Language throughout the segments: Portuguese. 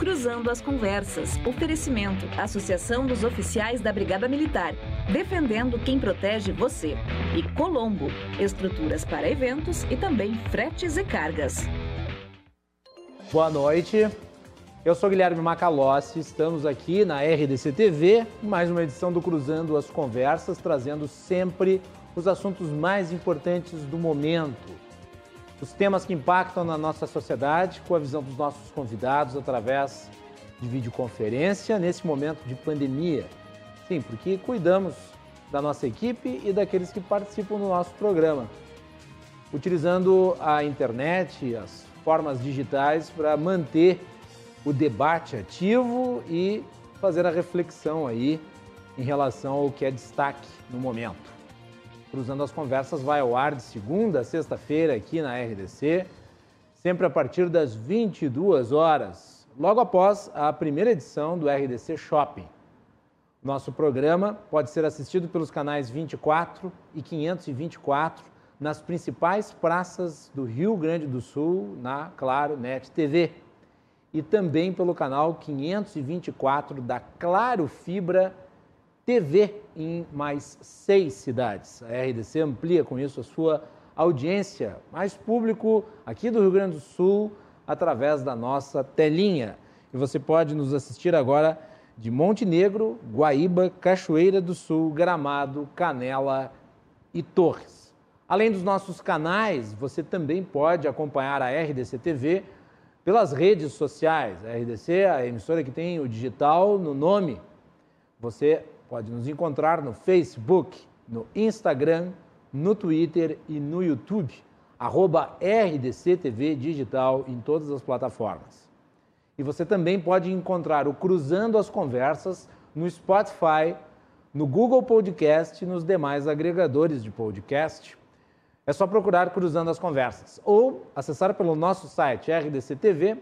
Cruzando as Conversas. Oferecimento. Associação dos Oficiais da Brigada Militar. Defendendo quem protege você. E Colombo. Estruturas para eventos e também fretes e cargas. Boa noite. Eu sou Guilherme Macalossi, estamos aqui na RDC TV, mais uma edição do Cruzando as Conversas, trazendo sempre os assuntos mais importantes do momento os temas que impactam na nossa sociedade, com a visão dos nossos convidados através de videoconferência nesse momento de pandemia. Sim, porque cuidamos da nossa equipe e daqueles que participam do nosso programa, utilizando a internet, as formas digitais para manter o debate ativo e fazer a reflexão aí em relação ao que é destaque no momento. Cruzando as Conversas vai ao ar de segunda a sexta-feira aqui na RDC, sempre a partir das 22 horas, logo após a primeira edição do RDC Shopping. Nosso programa pode ser assistido pelos canais 24 e 524 nas principais praças do Rio Grande do Sul, na Claro Net TV. E também pelo canal 524 da Claro Fibra TV em mais seis cidades. A RDC amplia com isso a sua audiência, mais público aqui do Rio Grande do Sul, através da nossa telinha. E você pode nos assistir agora de Montenegro, Guaíba, Cachoeira do Sul, Gramado, Canela e Torres. Além dos nossos canais, você também pode acompanhar a RDC TV pelas redes sociais. A RDC é a emissora que tem o digital no nome. Você Pode nos encontrar no Facebook, no Instagram, no Twitter e no YouTube, arroba RDCTV Digital em todas as plataformas. E você também pode encontrar o Cruzando as Conversas no Spotify, no Google Podcast e nos demais agregadores de podcast. É só procurar Cruzando as Conversas ou acessar pelo nosso site rdctv.com.br.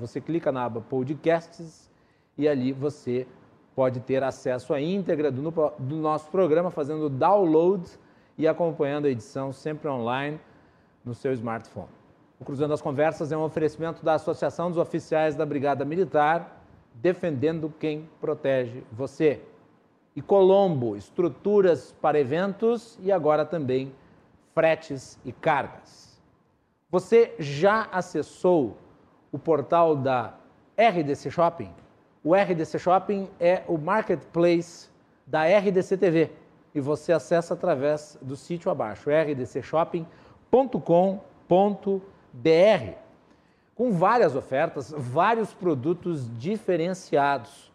Você clica na aba Podcasts e ali você pode ter acesso à íntegra do, do nosso programa, fazendo download e acompanhando a edição sempre online no seu smartphone. O Cruzando as Conversas é um oferecimento da Associação dos Oficiais da Brigada Militar, defendendo quem protege você. E Colombo, estruturas para eventos e agora também fretes e cargas. Você já acessou o portal da RDC Shopping? O RDC Shopping é o marketplace da RDC TV e você acessa através do sítio abaixo, rdcshopping.com.br, com várias ofertas, vários produtos diferenciados.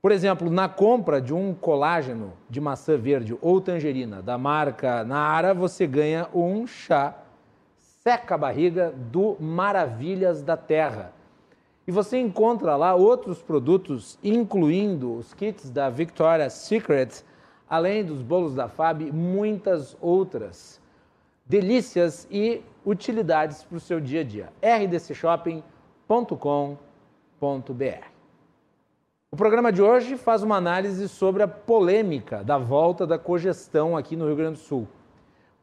Por exemplo, na compra de um colágeno de maçã verde ou tangerina da marca Nara, você ganha um chá seca barriga do Maravilhas da Terra e você encontra lá outros produtos, incluindo os kits da Victoria's Secret, além dos bolos da FAB, muitas outras delícias e utilidades para o seu dia a dia. rdcshopping.com.br. O programa de hoje faz uma análise sobre a polêmica da volta da cogestão aqui no Rio Grande do Sul.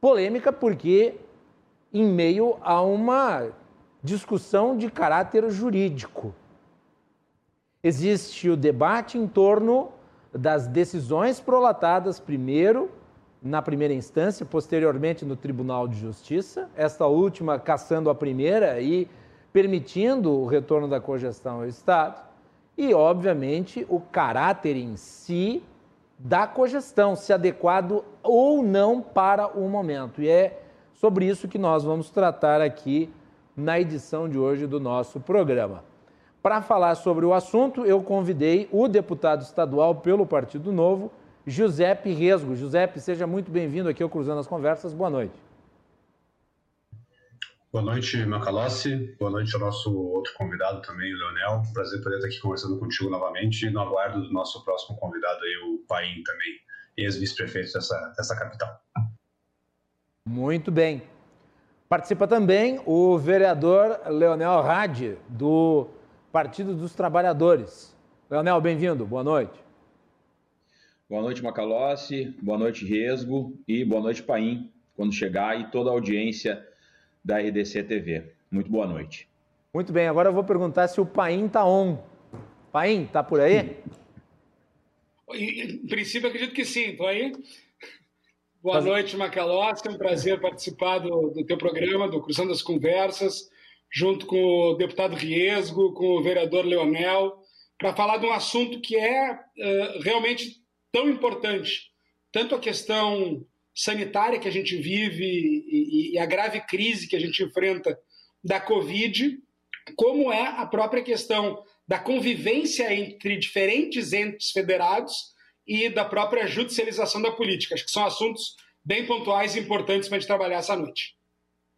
Polêmica porque, em meio a uma discussão de caráter jurídico. Existe o debate em torno das decisões prolatadas primeiro na primeira instância, posteriormente no Tribunal de Justiça, esta última caçando a primeira e permitindo o retorno da cogestão ao Estado, e, obviamente, o caráter em si da cogestão, se adequado ou não para o momento. E é sobre isso que nós vamos tratar aqui na edição de hoje do nosso programa. Para falar sobre o assunto, eu convidei o deputado estadual pelo Partido Novo, Giuseppe Resgo. Giuseppe, seja muito bem-vindo aqui ao Cruzando as Conversas. Boa noite. Boa noite, Macalossi. Boa noite ao nosso outro convidado também, o Leonel. Prazer poder estar aqui conversando contigo novamente e no aguardo do nosso próximo convidado aí, o Paim também, ex-vice-prefeito dessa, dessa capital. Muito bem. Participa também o vereador Leonel Rade, do Partido dos Trabalhadores. Leonel, bem-vindo, boa noite. Boa noite, Macalossi, boa noite, Resgo e boa noite, Paim, quando chegar, e toda a audiência da RDC TV. Muito boa noite. Muito bem, agora eu vou perguntar se o Paim está on. Paim, está por aí? Em princípio, acredito que sim. Estou aí. Boa noite, Macalossi. É um prazer participar do, do teu programa, do Cruzando as Conversas, junto com o deputado Riesgo, com o vereador Leonel, para falar de um assunto que é uh, realmente tão importante. Tanto a questão sanitária que a gente vive e, e a grave crise que a gente enfrenta da Covid, como é a própria questão da convivência entre diferentes entes federados e da própria judicialização da política. Acho que são assuntos bem pontuais e importantes para a gente trabalhar essa noite.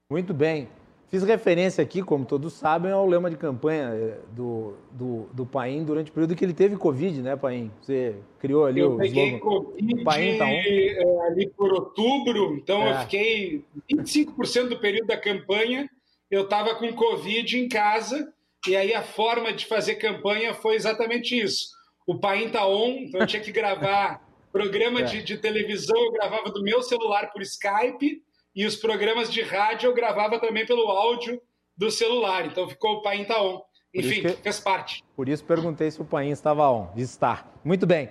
Muito bem. Fiz referência aqui, como todos sabem, ao lema de campanha eh, do, do, do Paim durante o período que ele teve Covid, né, Paim? Você criou ali eu o peguei Covid Paim tá um... ali por outubro, então é. eu fiquei 25% do período da campanha, eu estava com Covid em casa, e aí a forma de fazer campanha foi exatamente isso o Paim tá on, então eu tinha que gravar programa é. de, de, televisão, eu gravava do meu celular por Skype, e os programas de rádio eu gravava também pelo áudio do celular. Então ficou o Paim tá on. Enfim, que, fez parte. Por isso perguntei se o Paim estava on. Está. Muito bem.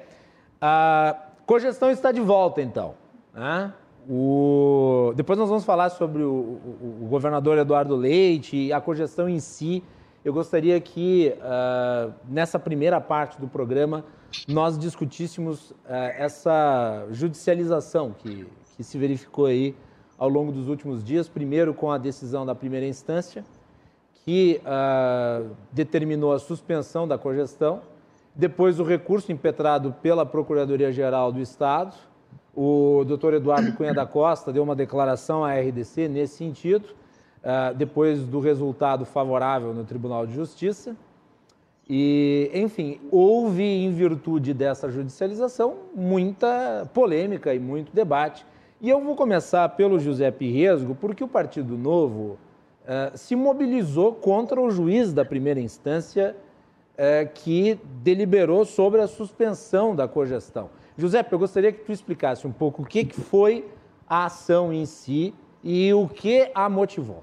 A cogestão está de volta, então. Né? O... Depois nós vamos falar sobre o, o, o governador Eduardo Leite e a cogestão em si eu gostaria que, uh, nessa primeira parte do programa, nós discutíssemos uh, essa judicialização que, que se verificou aí ao longo dos últimos dias, primeiro com a decisão da primeira instância, que uh, determinou a suspensão da cogestão, depois o recurso impetrado pela Procuradoria-Geral do Estado, o doutor Eduardo Cunha da Costa deu uma declaração à RDC nesse sentido, uh, depois do resultado favorável no Tribunal de Justiça. E, enfim, houve, em virtude dessa judicialização, muita polêmica e muito debate. E eu vou começar pelo José Pirresgo, porque o Partido Novo uh, se mobilizou contra o juiz da primeira instância uh, que deliberou sobre a suspensão da cogestão. José, eu gostaria que tu explicasse um pouco o que, que foi a ação em si e o que a motivou.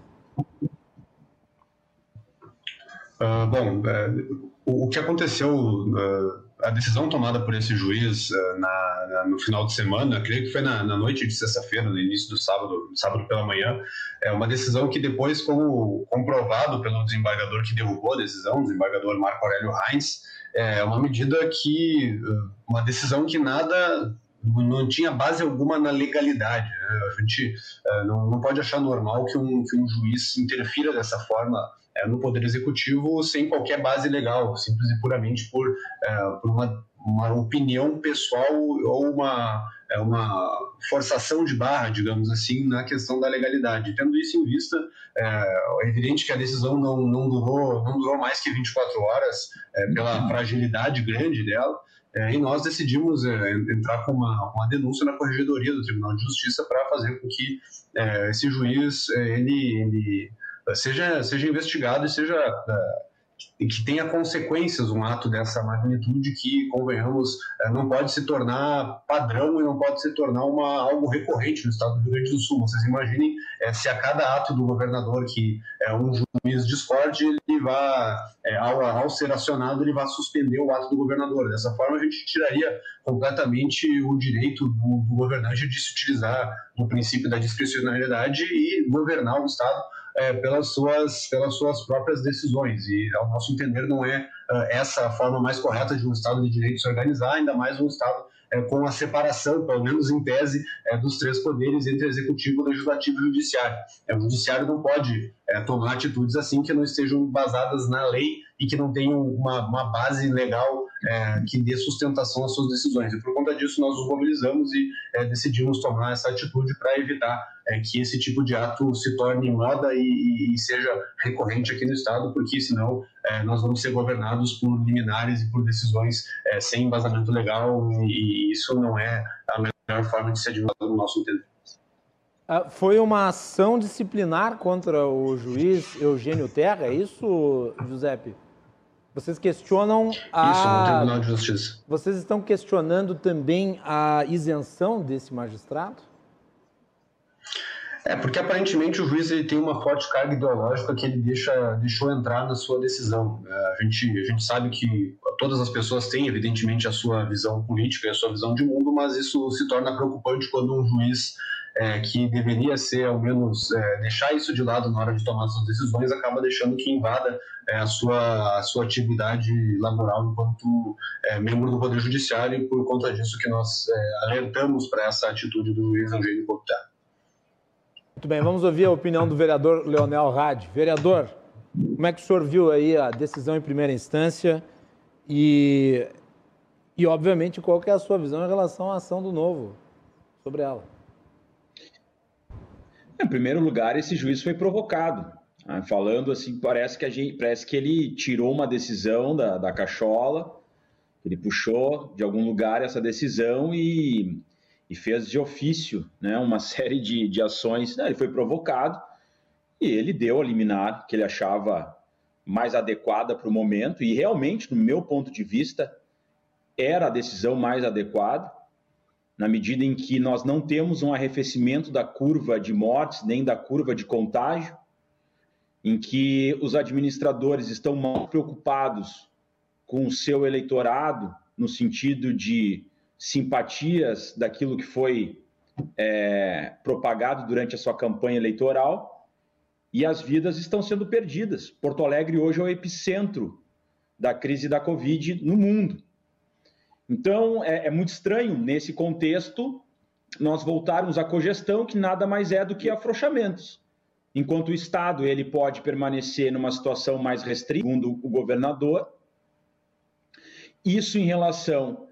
Uh, bom, uh, o, que aconteceu, uh, a decisão tomada por esse juiz na, na, no final de semana, creio que foi na, na noite de sexta-feira, no início do sábado, sábado pela manhã, é uma decisão que depois, como comprovado pelo desembargador que derrubou a decisão, o desembargador Marco Aurélio Reins, é uma medida que, uma decisão que nada não tinha base alguma na legalidade. Né? A gente uh, não, não pode achar normal que um, que um juiz interfira dessa forma uh, no Poder Executivo sem qualquer base legal, simples e puramente por, uh, por uma, uma opinião pessoal ou uma, uma forçação de barra, digamos assim, na questão da legalidade. Tendo isso em vista, é evidente que a decisão não, não, durou, não durou mais que 24 horas pela fragilidade grande dela. É, e nós decidimos é, entrar com uma, uma denúncia na corregedoria do Tribunal de Justiça para fazer com que é, esse juiz é, ele, ele seja, seja investigado e seja é, e que tenha consequências um ato dessa magnitude que, convenhamos, eh, não pode se tornar padrão e não pode se tornar uma, algo recorrente no estado do Rio Grande do Sul. Vocês imaginem é, se a cada ato do governador que é, um juiz discorde, ele vai, é, ao, ao, ser acionado, ele vai suspender o ato do governador. Dessa forma, a gente tiraria completamente o direito do, do governante de se utilizar do princípio da discricionariedade e governar o estado é, pelas, suas, pelas suas próprias decisões. E, ao nosso entender, não é uh, essa a forma mais correta de um Estado de Direito se organizar, ainda mais um Estado é, com a separação, pelo menos em tese, é, dos três poderes entre executivo, legislativo e judiciário. É, o judiciário não pode é, tomar atitudes assim que não estejam basadas na lei e que não tenham uma, uma base legal é, que dê sustentação às suas decisões. E por conta disso, nós nos mobilizamos e é, decidimos tomar essa atitude para evitar é, que esse tipo de ato se torne moda e, e, seja recorrente aqui no Estado, porque senão é, nós vamos ser governados por liminares e por decisões é, sem embasamento legal, e, isso não é a melhor forma de ser administrado no nosso entendimento. Ah, foi uma ação disciplinar contra o juiz Eugênio Terra, é isso, Giuseppe? Vocês questionam a. Isso, no Tribunal de Justiça. Vocês estão questionando também a isenção desse magistrado? É, porque aparentemente o juiz ele tem uma forte carga ideológica que ele deixa, deixou entrar na sua decisão. É, a gente, a gente sabe que todas as pessoas têm, evidentemente, a sua visão política e a sua visão de mundo, mas isso se torna preocupante quando um juiz é, que deveria ser, ao menos, é, deixar isso de lado na hora de tomar suas decisões, acaba deixando que invada é, a, sua, a sua atividade laboral enquanto é, membro do Poder Judiciário e por conta disso que nós é, alertamos para essa atitude do juiz Eugênio Couto muito bem, vamos ouvir a opinião do vereador Leonel Rade. Vereador, como é que o senhor viu aí a decisão em primeira instância e, e obviamente, qual é a sua visão em relação à ação do Novo sobre ela? Em primeiro lugar, esse juiz foi provocado. Né? Falando assim, parece que, a gente, parece que ele tirou uma decisão da, da cachola, ele puxou de algum lugar essa decisão e e fez de ofício né, uma série de, de ações. Né, ele foi provocado e ele deu a liminar que ele achava mais adequada para o momento, e realmente, no meu ponto de vista, era a decisão mais adequada, na medida em que nós não temos um arrefecimento da curva de mortes, nem da curva de contágio, em que os administradores estão mal preocupados com o seu eleitorado, no sentido de simpatias daquilo que foi é, propagado durante a sua campanha eleitoral e as vidas estão sendo perdidas. Porto Alegre hoje é o epicentro da crise da Covid no mundo. Então, é, é muito estranho, nesse contexto, nós voltarmos à cogestão, que nada mais é do que afrouxamentos. Enquanto o Estado ele pode permanecer numa situação mais restrita, segundo o governador, isso em relação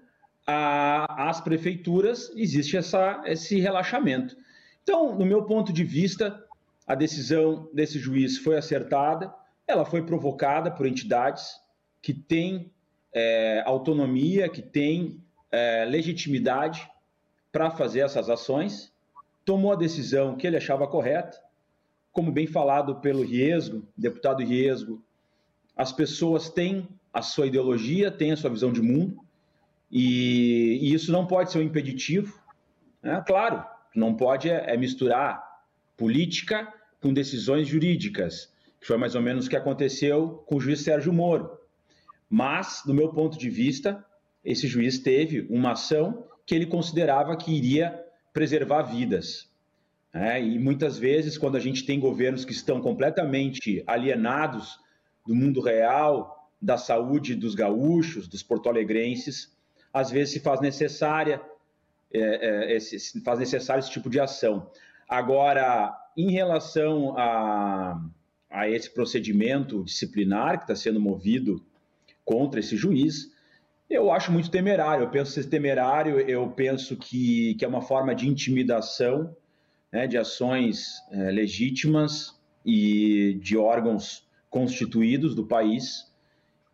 as prefeituras, existe essa, esse relaxamento. Então, no meu ponto de vista, a decisão desse juiz foi acertada, ela foi provocada por entidades que têm é, autonomia, que têm é, legitimidade para fazer essas ações, tomou a decisão que ele achava correta, como bem falado pelo Riesgo, deputado Riesgo, as pessoas têm a sua ideologia, têm a sua visão de mundo, e, e isso não pode ser um impeditivo. Né? Claro, não pode é, é misturar política com decisões jurídicas, que foi mais ou menos o que aconteceu com o juiz Sérgio Moro. Mas, do meu ponto de vista, esse juiz teve uma ação que ele considerava que iria preservar vidas. É, e muitas vezes, quando a gente tem governos que estão completamente alienados do mundo real, da saúde dos gaúchos, dos porto-alegrenses, às vezes se faz necessária é, é, esse, se faz necessário esse tipo de ação. Agora, em relação a, a esse procedimento disciplinar que está sendo movido contra esse juiz, eu acho muito temerário. Eu penso ser temerário, eu penso que, que é uma forma de intimidação né, de ações é, legítimas e de órgãos constituídos do país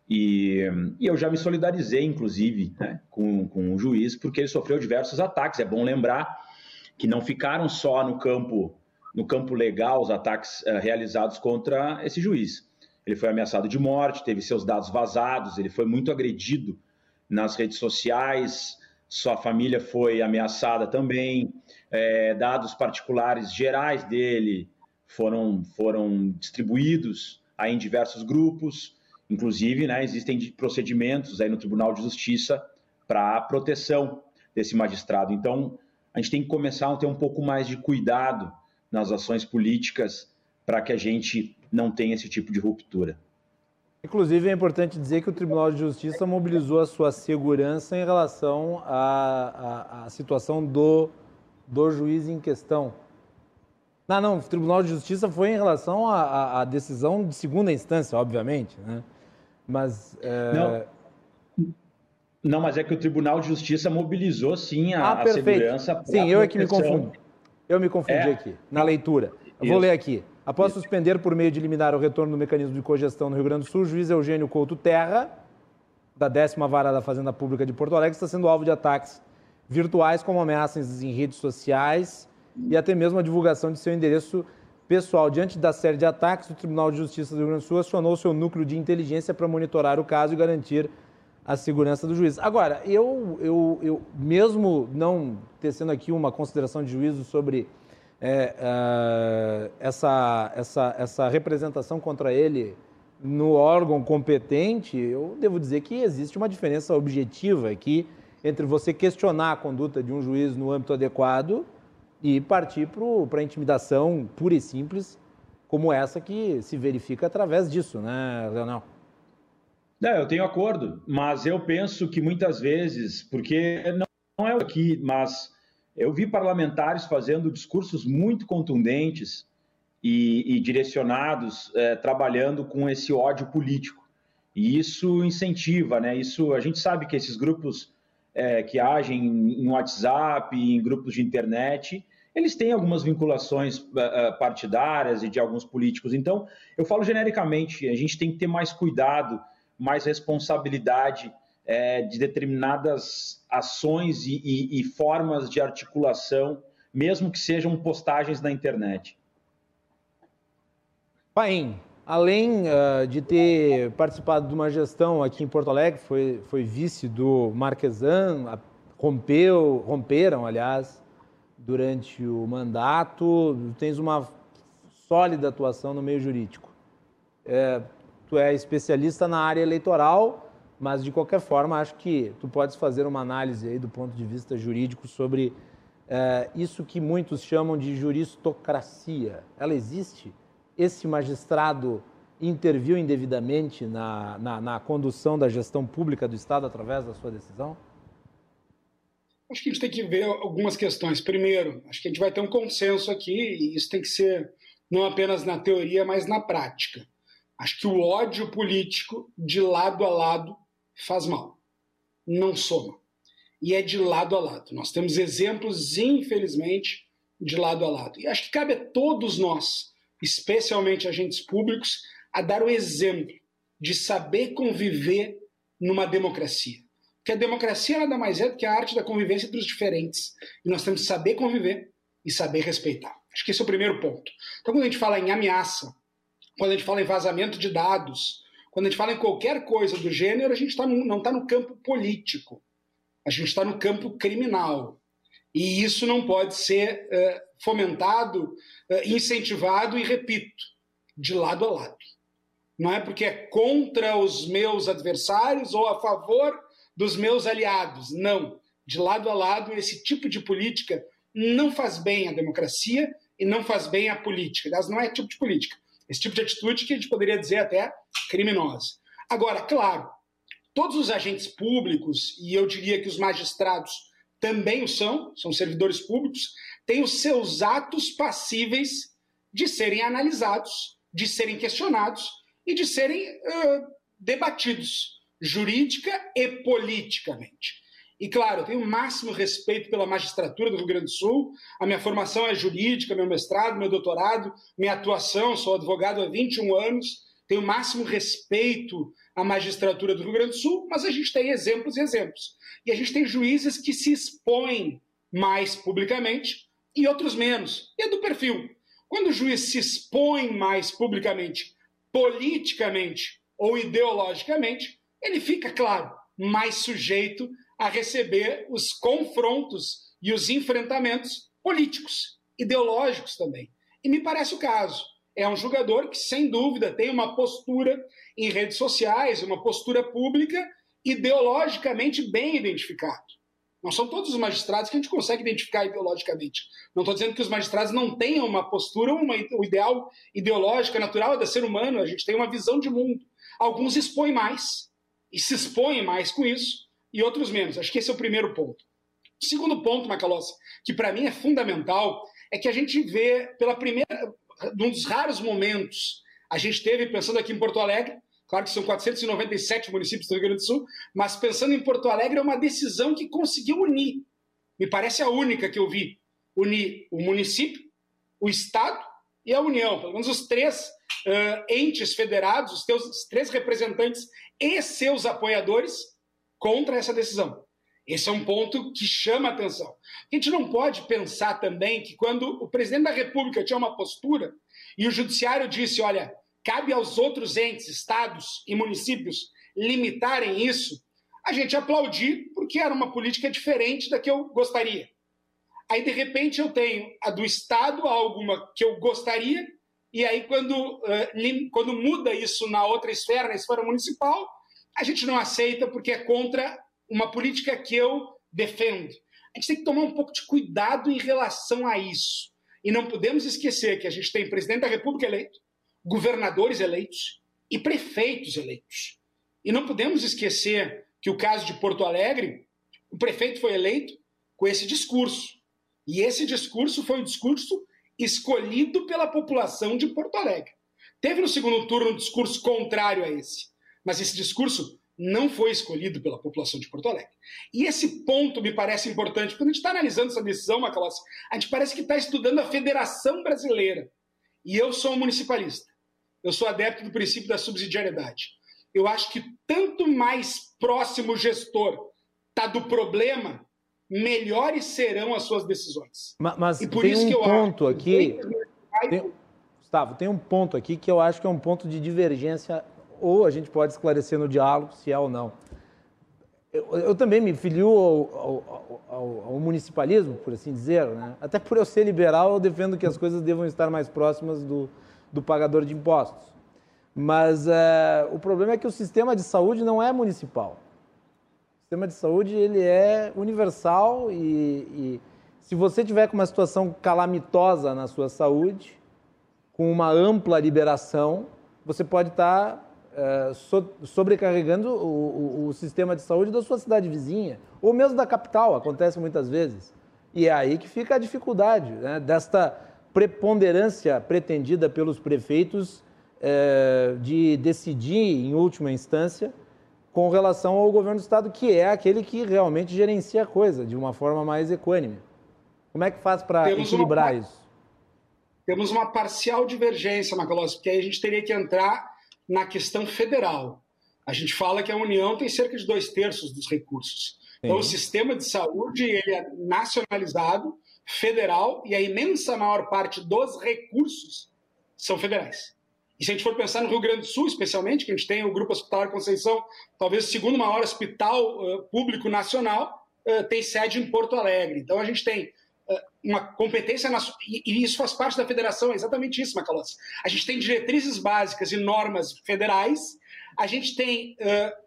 e, e, eu já me solidarizei, inclusive, né, com, com o juiz, porque ele sofreu diversos ataques. É bom lembrar que não ficaram só no campo, no campo legal os ataques uh, realizados contra esse juiz. Ele foi ameaçado de morte, teve seus dados vazados, ele foi muito agredido nas redes sociais, sua família foi ameaçada também, é, dados particulares gerais dele foram, foram distribuídos aí em diversos grupos. Inclusive, né, existem procedimentos aí no Tribunal de Justiça para a proteção desse magistrado. Então, a gente tem que começar a ter um pouco mais de cuidado nas ações políticas para que a gente não tenha esse tipo de ruptura. Inclusive, é importante dizer que o Tribunal de Justiça mobilizou a sua segurança em relação à, à, à situação do, do juiz em questão. Não, não, o Tribunal de Justiça foi em relação à, decisão de segunda instância, obviamente, né? Mas. É... Não. Não, mas é que o Tribunal de Justiça mobilizou sim a, ah, a segurança. Sim, eu é que me confundi. Eu me confundi é. aqui, na leitura. Eu vou ler aqui. Após suspender por meio de liminar o retorno do mecanismo de cogestão no Rio Grande do Sul, o juiz Eugênio Couto Terra, da décima vara da Fazenda Pública de Porto Alegre, está sendo alvo de ataques virtuais, como ameaças em redes sociais e até mesmo a divulgação de seu endereço Pessoal, diante da série de ataques, o Tribunal de Justiça do Rio Grande do Sul acionou seu núcleo de inteligência para monitorar o caso e garantir a segurança do juiz. Agora, eu, eu, eu mesmo não tecendo aqui uma consideração de juízo sobre é, uh, essa, essa, essa representação contra ele no órgão competente, eu devo dizer que existe uma diferença objetiva aqui entre você questionar a conduta de um juiz no âmbito adequado e partir para a intimidação pura e simples, como essa que se verifica através disso, né, Leonel? Não, eu tenho acordo, mas eu penso que muitas vezes, porque não é aqui, mas eu vi parlamentares fazendo discursos muito contundentes e, e direcionados, é, trabalhando com esse ódio político. E isso incentiva, né? Isso a gente sabe que esses grupos é, que agem em WhatsApp, em grupos de internet, eles têm algumas vinculações é, partidárias e de alguns políticos. Então, eu falo genericamente, a gente tem que ter mais cuidado, mais responsabilidade é, de determinadas ações e, e, e formas de articulação, mesmo que sejam postagens na internet. Paim, além uh, de ter participado de uma gestão aqui em Porto Alegre, foi, foi vice do Marquesan, rompeu, romperam, aliás, durante o mandato, tens uma sólida atuação no meio jurídico. É, tu é especialista na área eleitoral, mas de qualquer forma acho que tu podes fazer uma análise aí do ponto de vista jurídico sobre é, isso que muitos chamam de juristocracia. Ela existe? esse magistrado interviu indevidamente na, na, na, condução da gestão pública do Estado através da sua decisão? Acho que a gente tem que ver algumas questões. Primeiro, acho que a gente vai ter um consenso aqui, e isso tem que ser não apenas na teoria, mas na prática. Acho que o ódio político, de lado a lado, faz mal, não soma. E é de lado a lado. Nós temos exemplos, infelizmente, de lado a lado. E acho que cabe a todos nós especialmente agentes públicos, a dar o exemplo de saber conviver numa democracia. Porque a democracia nada mais é do que a arte da convivência entre os diferentes. E nós temos que saber conviver e saber respeitar. Acho que esse é o primeiro ponto. Então, quando a gente fala em ameaça, quando a gente fala em vazamento de dados, quando a gente fala em qualquer coisa do gênero, a gente tá não está no campo político. A gente está no campo criminal. E isso não pode ser uh, fomentado, uh, incentivado e, repito, de lado a lado. Não é porque é contra os meus adversários ou a favor dos meus aliados. Não. De lado a lado, esse tipo de política não faz bem à democracia e não faz bem à política. Aliás, não é tipo de política. Esse tipo de atitude que a gente poderia dizer até criminosa. Agora, claro, todos os agentes públicos, e eu diria que os magistrados também o são, são servidores públicos, têm os seus atos passíveis de serem analisados, de serem questionados e de serem uh, debatidos jurídica e politicamente. E claro, eu tenho o máximo respeito pela magistratura do Rio Grande do Sul. A minha formação é jurídica, meu mestrado, meu doutorado, minha atuação, sou advogado há 21 anos. Tenho o máximo respeito à magistratura do Rio Grande do Sul, mas a gente tem exemplos e exemplos. E a gente tem juízes que se expõem mais publicamente e outros menos. E é do perfil. Quando o juiz se expõe mais publicamente, politicamente ou ideologicamente, ele fica, claro, mais sujeito a receber os confrontos e os enfrentamentos políticos, ideológicos também. E me parece o caso. É um jogador que, sem dúvida, tem uma postura em redes sociais, uma postura pública ideologicamente bem identificado. Não são todos os magistrados que a gente consegue identificar ideologicamente. Não estou dizendo que os magistrados não tenham uma postura, uma, o ideal ideológico, natural é ser humano, a gente tem uma visão de mundo. Alguns expõem mais, e se expõem mais com isso, e outros menos. Acho que esse é o primeiro ponto. O segundo ponto, Macalossi, que para mim é fundamental, é que a gente vê pela primeira, num dos raros momentos, a gente teve, pensando aqui em Porto Alegre, Claro que são 497 municípios do Rio Grande do Sul, mas pensando em Porto Alegre, é uma decisão que conseguiu unir. Me parece a única que eu vi. Unir o município, o Estado e a União. Pelo menos os três uh, entes federados, os, teus, os três representantes e seus apoiadores contra essa decisão. Esse é um ponto que chama a atenção. A gente não pode pensar também que quando o presidente da República tinha uma postura e o judiciário disse, olha, cabe aos outros entes, estados e municípios limitarem isso, a gente aplaudir porque era uma política diferente da que eu gostaria. Aí, de repente, eu tenho a do Estado, alguma que eu gostaria, e aí, quando, uh, quando muda isso na outra esfera, na esfera municipal, a gente não aceita porque é contra uma política que eu defendo. A gente tem que tomar um pouco de cuidado em relação a isso. E não podemos esquecer que a gente tem presidente da República eleito, governadores eleitos e prefeitos eleitos. E não podemos esquecer que o caso de Porto Alegre, o prefeito foi eleito com esse discurso. E esse discurso foi o discurso escolhido pela população de Porto Alegre. Teve no segundo turno um discurso contrário a esse, mas esse discurso não foi escolhido pela população de Porto Alegre. E esse ponto me parece importante. Quando a gente está analisando essa decisão, Macalossi, a gente parece que está estudando a Federação Brasileira. E eu sou um municipalista. Eu sou adepto do princípio da subsidiariedade. Eu acho que tanto mais próximo o gestor está do problema, melhores serão as suas decisões. Mas, mas e por tem isso um que eu ponto acho aqui. Tem, Gustavo, tem um ponto aqui que eu acho que é um ponto de divergência ou a gente pode esclarecer no diálogo se é ou não. Eu, eu também me filio ao, ao, ao, municipalismo, por assim dizer, né? até por eu ser liberal, eu defendo que as coisas devam estar mais próximas do, do pagador de impostos. Mas é, o problema é que o sistema de saúde não é municipal. O sistema de saúde ele é universal e, e se você tiver com uma situação calamitosa na sua saúde, com uma ampla liberação, você pode estar é, so, sobrecarregando o, o, o, sistema de saúde da sua cidade vizinha, ou mesmo da capital, acontece muitas vezes. E é aí que fica a dificuldade né, desta preponderância pretendida pelos prefeitos é, de decidir, em última instância, com relação ao governo do Estado, que é aquele que realmente gerencia a coisa de uma forma mais equânime. Como é que faz para equilibrar uma, isso? Temos uma parcial divergência, Macalossi, porque aí a gente teria que entrar na questão federal. A gente fala que a União tem cerca de dois terços dos recursos. Sim. Então, o sistema de saúde ele é nacionalizado, federal, e a imensa maior parte dos recursos são federais. E se a gente for pensar no Rio Grande do Sul, especialmente, que a gente tem o Grupo Hospitalar Conceição, talvez o segundo maior hospital uh, público nacional, uh, tem sede em Porto Alegre. Então, a gente tem uma competência e isso faz parte da federação, é exatamente isso, Macalossi. A gente tem diretrizes básicas e normas federais, a gente tem,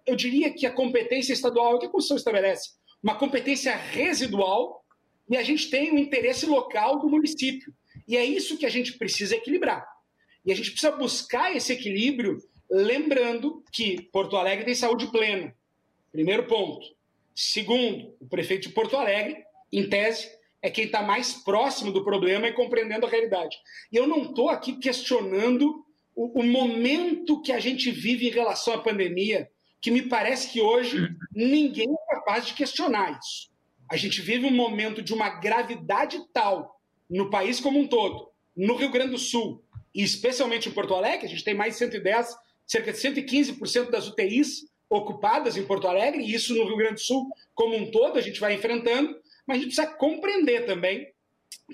eu diria que a competência estadual o que a Constituição estabelece, uma competência residual e a gente tem o interesse local do município. E é isso que a gente precisa equilibrar. E a gente precisa buscar esse equilíbrio, lembrando que Porto Alegre tem saúde plena. Primeiro ponto. Segundo, o prefeito de Porto Alegre, em tese, é quem está mais próximo do problema e compreendendo a realidade. E eu não estou aqui questionando o, o, momento que a gente vive em relação à pandemia, que me parece que hoje ninguém é capaz de questionar isso. A gente vive um momento de uma gravidade tal no país como um todo, no Rio Grande do Sul, e especialmente em Porto Alegre, a gente tem mais de 110, cerca de 115% das UTIs ocupadas em Porto Alegre, e isso no Rio Grande do Sul como um todo a gente vai enfrentando, mas a gente precisa compreender também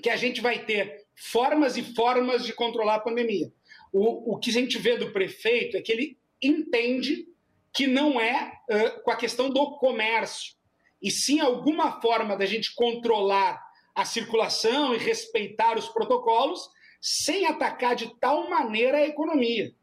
que a gente vai ter formas e formas de controlar a pandemia. O, o que a gente vê do prefeito é que ele entende que não é uh, com a questão do comércio, e sim alguma forma da gente controlar a circulação e respeitar os protocolos sem atacar de tal maneira a economia.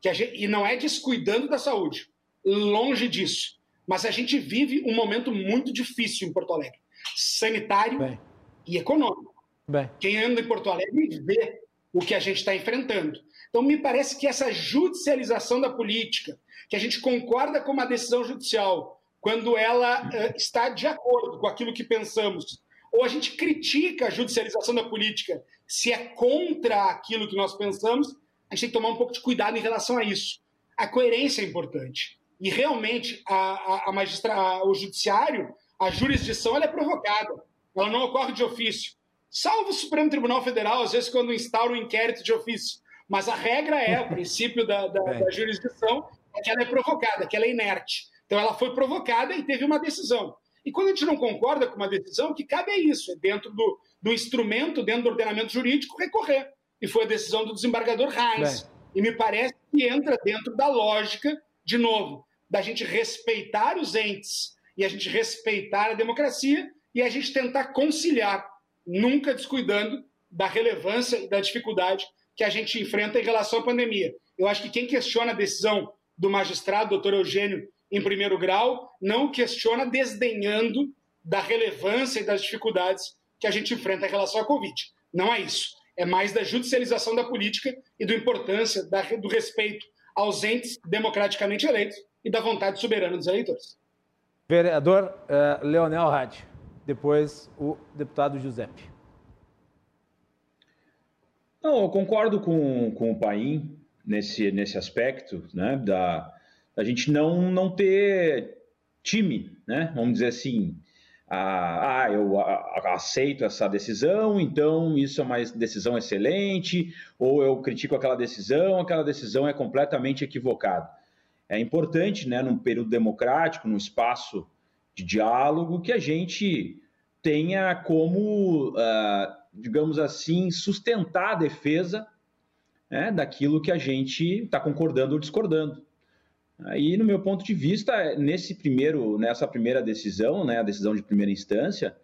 Que a gente, e não é descuidando da saúde, longe disso. Mas a gente vive um momento muito difícil em Porto Alegre sanitário Bem. e econômico. Bem. Quem anda em Porto Alegre vê o que a gente está enfrentando. Então, me parece que essa judicialização da política, que a gente concorda com uma decisão judicial quando ela uh, está de acordo com aquilo que pensamos, ou a gente critica a judicialização da política se é contra aquilo que nós pensamos, a gente tem que tomar um pouco de cuidado em relação a isso. A coerência é importante. E realmente a, a, a magistra, o judiciário a jurisdição é provocada, ela não ocorre de ofício. Salvo o Supremo Tribunal Federal, às vezes, quando instaura um inquérito de ofício. Mas a regra é, o princípio da, da, da jurisdição, é que ela é provocada, que ela é inerte. Então, ela foi provocada e teve uma decisão. E quando a gente não concorda com uma decisão, o que cabe é isso, é dentro do, do instrumento, dentro do ordenamento jurídico, recorrer. E foi a decisão do desembargador Reins. Bem. E me parece que entra dentro da lógica, de novo, da gente respeitar os entes e a gente respeitar a democracia e a gente tentar conciliar nunca descuidando da relevância e da dificuldade que a gente enfrenta em relação à pandemia. Eu acho que quem questiona a decisão do magistrado, doutor Eugênio, em primeiro grau, não questiona desdenhando da relevância e das dificuldades que a gente enfrenta em relação à Covid. Não é isso. É mais da judicialização da política e da importância do respeito aos entes democraticamente eleitos e da vontade soberana dos eleitores. Vereador uh, Leonel Hadi, depois o deputado Giuseppe. Não, eu concordo com, com o Paim nesse, nesse aspecto, né, da, da gente não, não ter time, né, vamos dizer assim, ah, ah eu aceito essa decisão, então isso é uma decisão excelente, ou eu critico aquela decisão, aquela decisão é completamente equivocada. É importante, né, num período democrático, num espaço de diálogo, que a gente tenha como, uh, digamos assim, sustentar a defesa né, daquilo que a gente está concordando ou discordando. Aí, no meu ponto de vista, nesse primeiro, nessa primeira decisão, né, a decisão de primeira instância,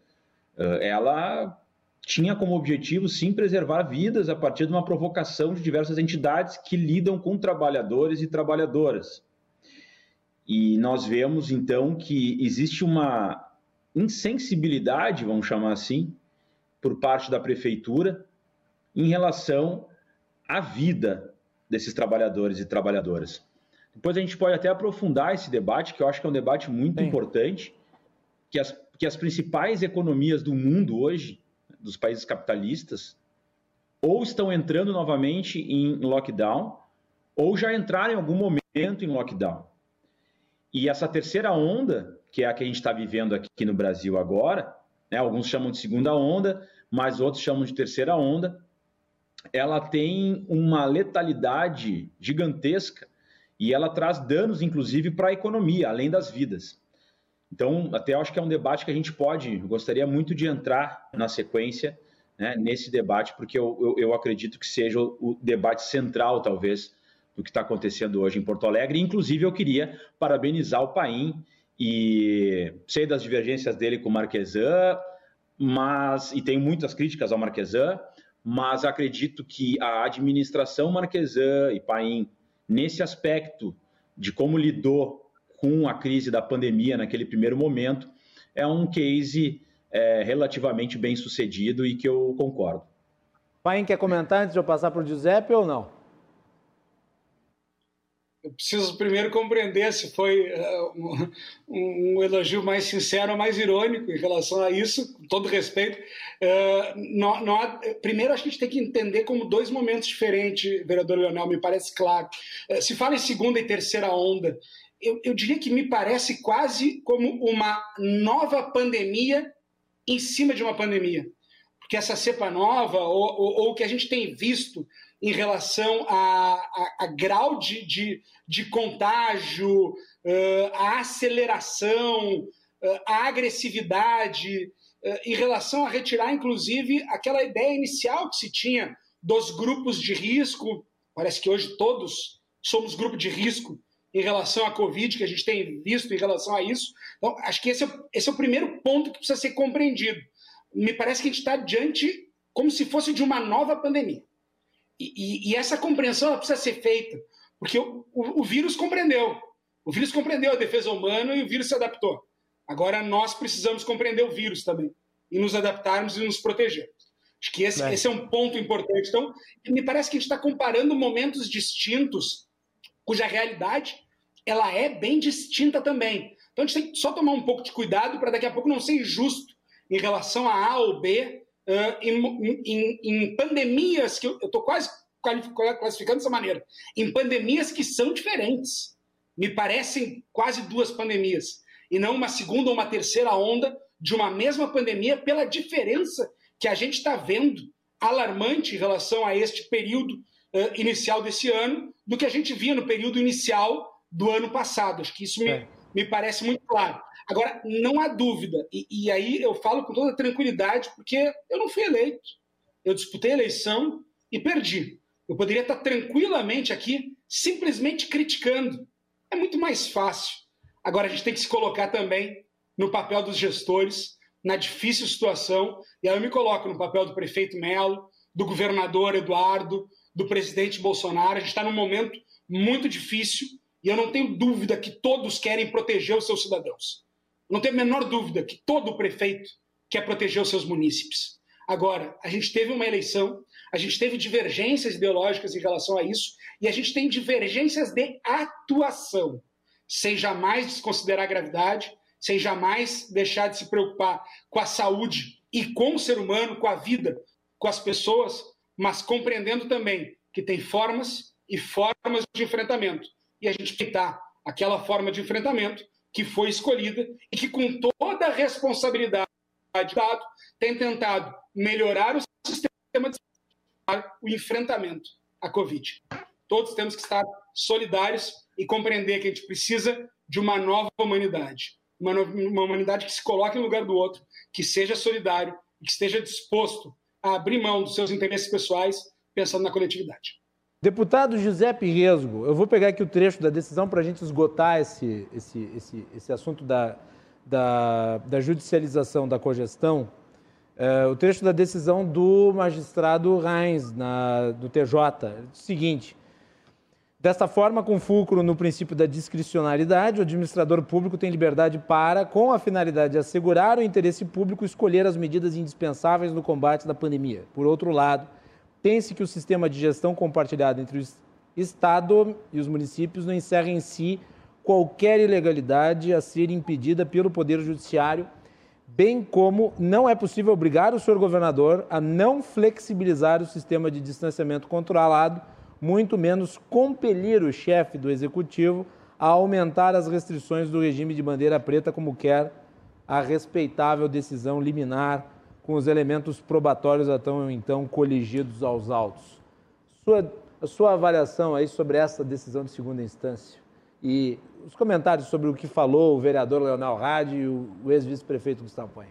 uh, ela tinha como objetivo, sim, preservar vidas a partir de uma provocação de diversas entidades que lidam com trabalhadores e trabalhadoras. E nós vemos então que existe uma insensibilidade, vamos chamar assim, por parte da prefeitura em relação à vida desses trabalhadores e trabalhadoras. Depois a gente pode até aprofundar esse debate, que eu acho que é um debate muito Sim. importante, que as, que as principais economias do mundo hoje, dos países capitalistas, ou estão entrando novamente em lockdown, ou já entraram em algum momento em lockdown. E essa terceira onda, que é a que a gente está vivendo aqui no Brasil agora, né, alguns chamam de segunda onda, mas outros chamam de terceira onda, ela tem uma letalidade gigantesca e ela traz danos, inclusive, para a economia, além das vidas. Então, até acho que é um debate que a gente pode, gostaria muito de entrar na sequência né, nesse debate, porque eu, eu, eu acredito que seja o, o debate central, talvez, do que está acontecendo hoje em Porto Alegre. Inclusive, eu queria parabenizar o Paim e sei das divergências dele com o Marquesan, mas e tem muitas críticas ao Marquesan, mas acredito que a administração Marquesan e Paim nesse aspecto de como lidou com a crise da pandemia naquele primeiro momento é um case é, relativamente bem sucedido e que eu concordo. Paim quer comentar antes de eu passar para o Giuseppe ou não? Eu preciso primeiro compreender se foi uh, um, um, elogio mais sincero ou mais irônico em relação a isso, com todo respeito. Uh, não, não há, primeiro, a gente tem que entender como dois momentos diferentes, vereador Leonel, me parece claro. Uh, se fala em segunda e terceira onda, eu, eu diria que me parece quase como uma nova pandemia em cima de uma pandemia. Porque essa cepa nova, ou o que a gente tem visto em relação a, a, a grau de, de, de contágio, uh, a aceleração, uh, a agressividade, uh, em relação a retirar, inclusive, aquela ideia inicial que se tinha dos grupos de risco. Parece que hoje todos somos grupo de risco em relação à Covid, que a gente tem visto em relação a isso. Então, acho que esse é, esse é o primeiro ponto que precisa ser compreendido. Me parece que a gente está diante como se fosse de uma nova pandemia. E, e, e essa compreensão precisa ser feita, porque o, o, o, vírus compreendeu. O vírus compreendeu a defesa humana e o vírus se adaptou. Agora nós precisamos compreender o vírus também e nos adaptarmos e nos protegermos. Acho que esse é. esse é um ponto importante. Então, me parece que a gente está comparando momentos distintos, cuja realidade ela é bem distinta também. Então a gente tem que só tomar um pouco de cuidado para daqui a pouco não ser injusto em relação a A ou B uh, em, em, em, pandemias que eu estou quase classificando dessa maneira, em pandemias que são diferentes. Me parecem quase duas pandemias, e não uma segunda ou uma terceira onda de uma mesma pandemia, pela diferença que a gente está vendo alarmante em relação a este período uh, inicial desse ano, do que a gente via no período inicial do ano passado. Acho que isso me, é. me parece muito claro. Agora, não há dúvida, e, e, aí eu falo com toda tranquilidade, porque eu não fui eleito. Eu disputei a eleição e perdi. Eu poderia estar tranquilamente aqui, simplesmente criticando. É muito mais fácil. Agora, a gente tem que se colocar também no papel dos gestores na difícil situação, e aí eu me coloco no papel do prefeito Melo, do governador Eduardo, do presidente Bolsonaro. A gente está num momento muito difícil e eu não tenho dúvida que todos querem proteger os seus cidadãos. Não tenho a menor dúvida que todo prefeito quer proteger os seus munícipes. Agora, a gente teve uma eleição, a gente teve divergências ideológicas em relação a isso, e a gente tem divergências de atuação, sem jamais desconsiderar a gravidade, sem jamais deixar de se preocupar com a saúde e com o ser humano, com a vida, com as pessoas, mas compreendendo também que tem formas e formas de enfrentamento. E a gente tentar aquela forma de enfrentamento que foi escolhida e que, com toda a responsabilidade dado, tem tentado melhorar o sistema de o enfrentamento à Covid. Todos temos que estar solidários e compreender que a gente precisa de uma nova humanidade. Uma, uma humanidade que se coloque no lugar do outro, que seja solidário e que esteja disposto a abrir mão dos seus interesses pessoais pensando na coletividade. Deputado Giuseppe Resgo, eu vou pegar aqui o trecho da decisão para a gente esgotar esse, esse, esse, esse assunto da, da, da judicialização da cogestão. É, o trecho da decisão do magistrado Reins, na, do TJ, é o seguinte. Desta forma, com fulcro no princípio da discricionariedade, o administrador público tem liberdade para, com a finalidade de assegurar o interesse público, escolher as medidas indispensáveis no combate da pandemia. Por outro lado, tem-se que o sistema de gestão compartilhado entre o Estado e os municípios não encerra em si qualquer ilegalidade a ser impedida pelo Poder Judiciário, bem como não é possível obrigar o senhor governador a não flexibilizar o sistema de distanciamento controlado muito menos compelir o chefe do executivo a aumentar as restrições do regime de bandeira preta, como quer a respeitável decisão liminar, com os elementos probatórios então, então coligidos aos autos. Sua, a sua avaliação aí sobre essa decisão de segunda instância e os comentários sobre o que falou o vereador Leonel Rade e o, o ex-vice-prefeito Gustavo Põe.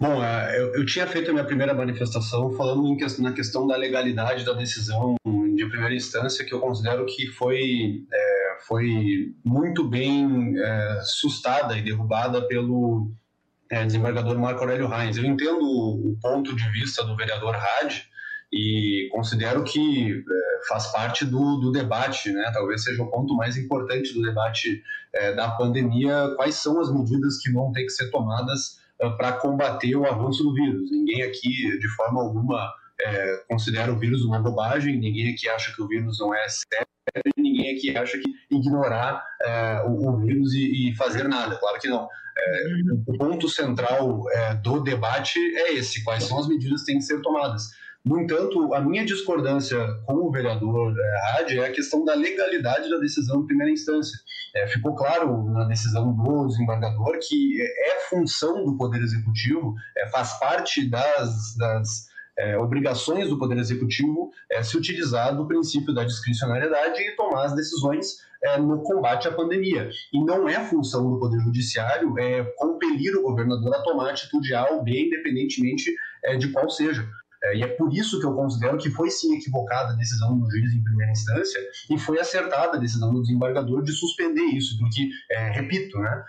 Bom, é, eu, tinha feito a minha primeira manifestação falando questão, na questão da legalidade da decisão de primeira instância, que eu considero que foi, é, foi muito bem é, sustada e derrubada pelo é, desembargador Marco Aurélio Reins. Eu entendo o, ponto de vista do vereador Hadi e considero que é, faz parte do, do, debate, né? talvez seja o ponto mais importante do debate é, da pandemia, quais são as medidas que vão ter que ser tomadas eh, para combater o avanço do vírus. Ninguém aqui, de forma alguma, é, considera o vírus uma bobagem, ninguém aqui acha que o vírus não é sério, ninguém aqui acha que ignorar é, o, o, vírus e, e, fazer nada. Claro que não. É, o ponto central do debate é esse: quais são as medidas que têm que ser tomadas. No entanto, a minha discordância com o vereador é, Hadi é a questão da legalidade da decisão em primeira instância. É, ficou claro na decisão do desembargador que é função do Poder Executivo, é, faz parte das, das é, obrigações do Poder Executivo é, se utilizar do princípio da discricionariedade e tomar as decisões é, no combate à pandemia. E não é função do Poder Judiciário é, compelir o governador a tomar atitude A ou B, independentemente é, de qual seja. É, e é por isso que eu considero que foi sim equivocada a decisão do juiz em primeira instância e foi acertada a decisão do desembargador de suspender isso, porque, é, repito, né,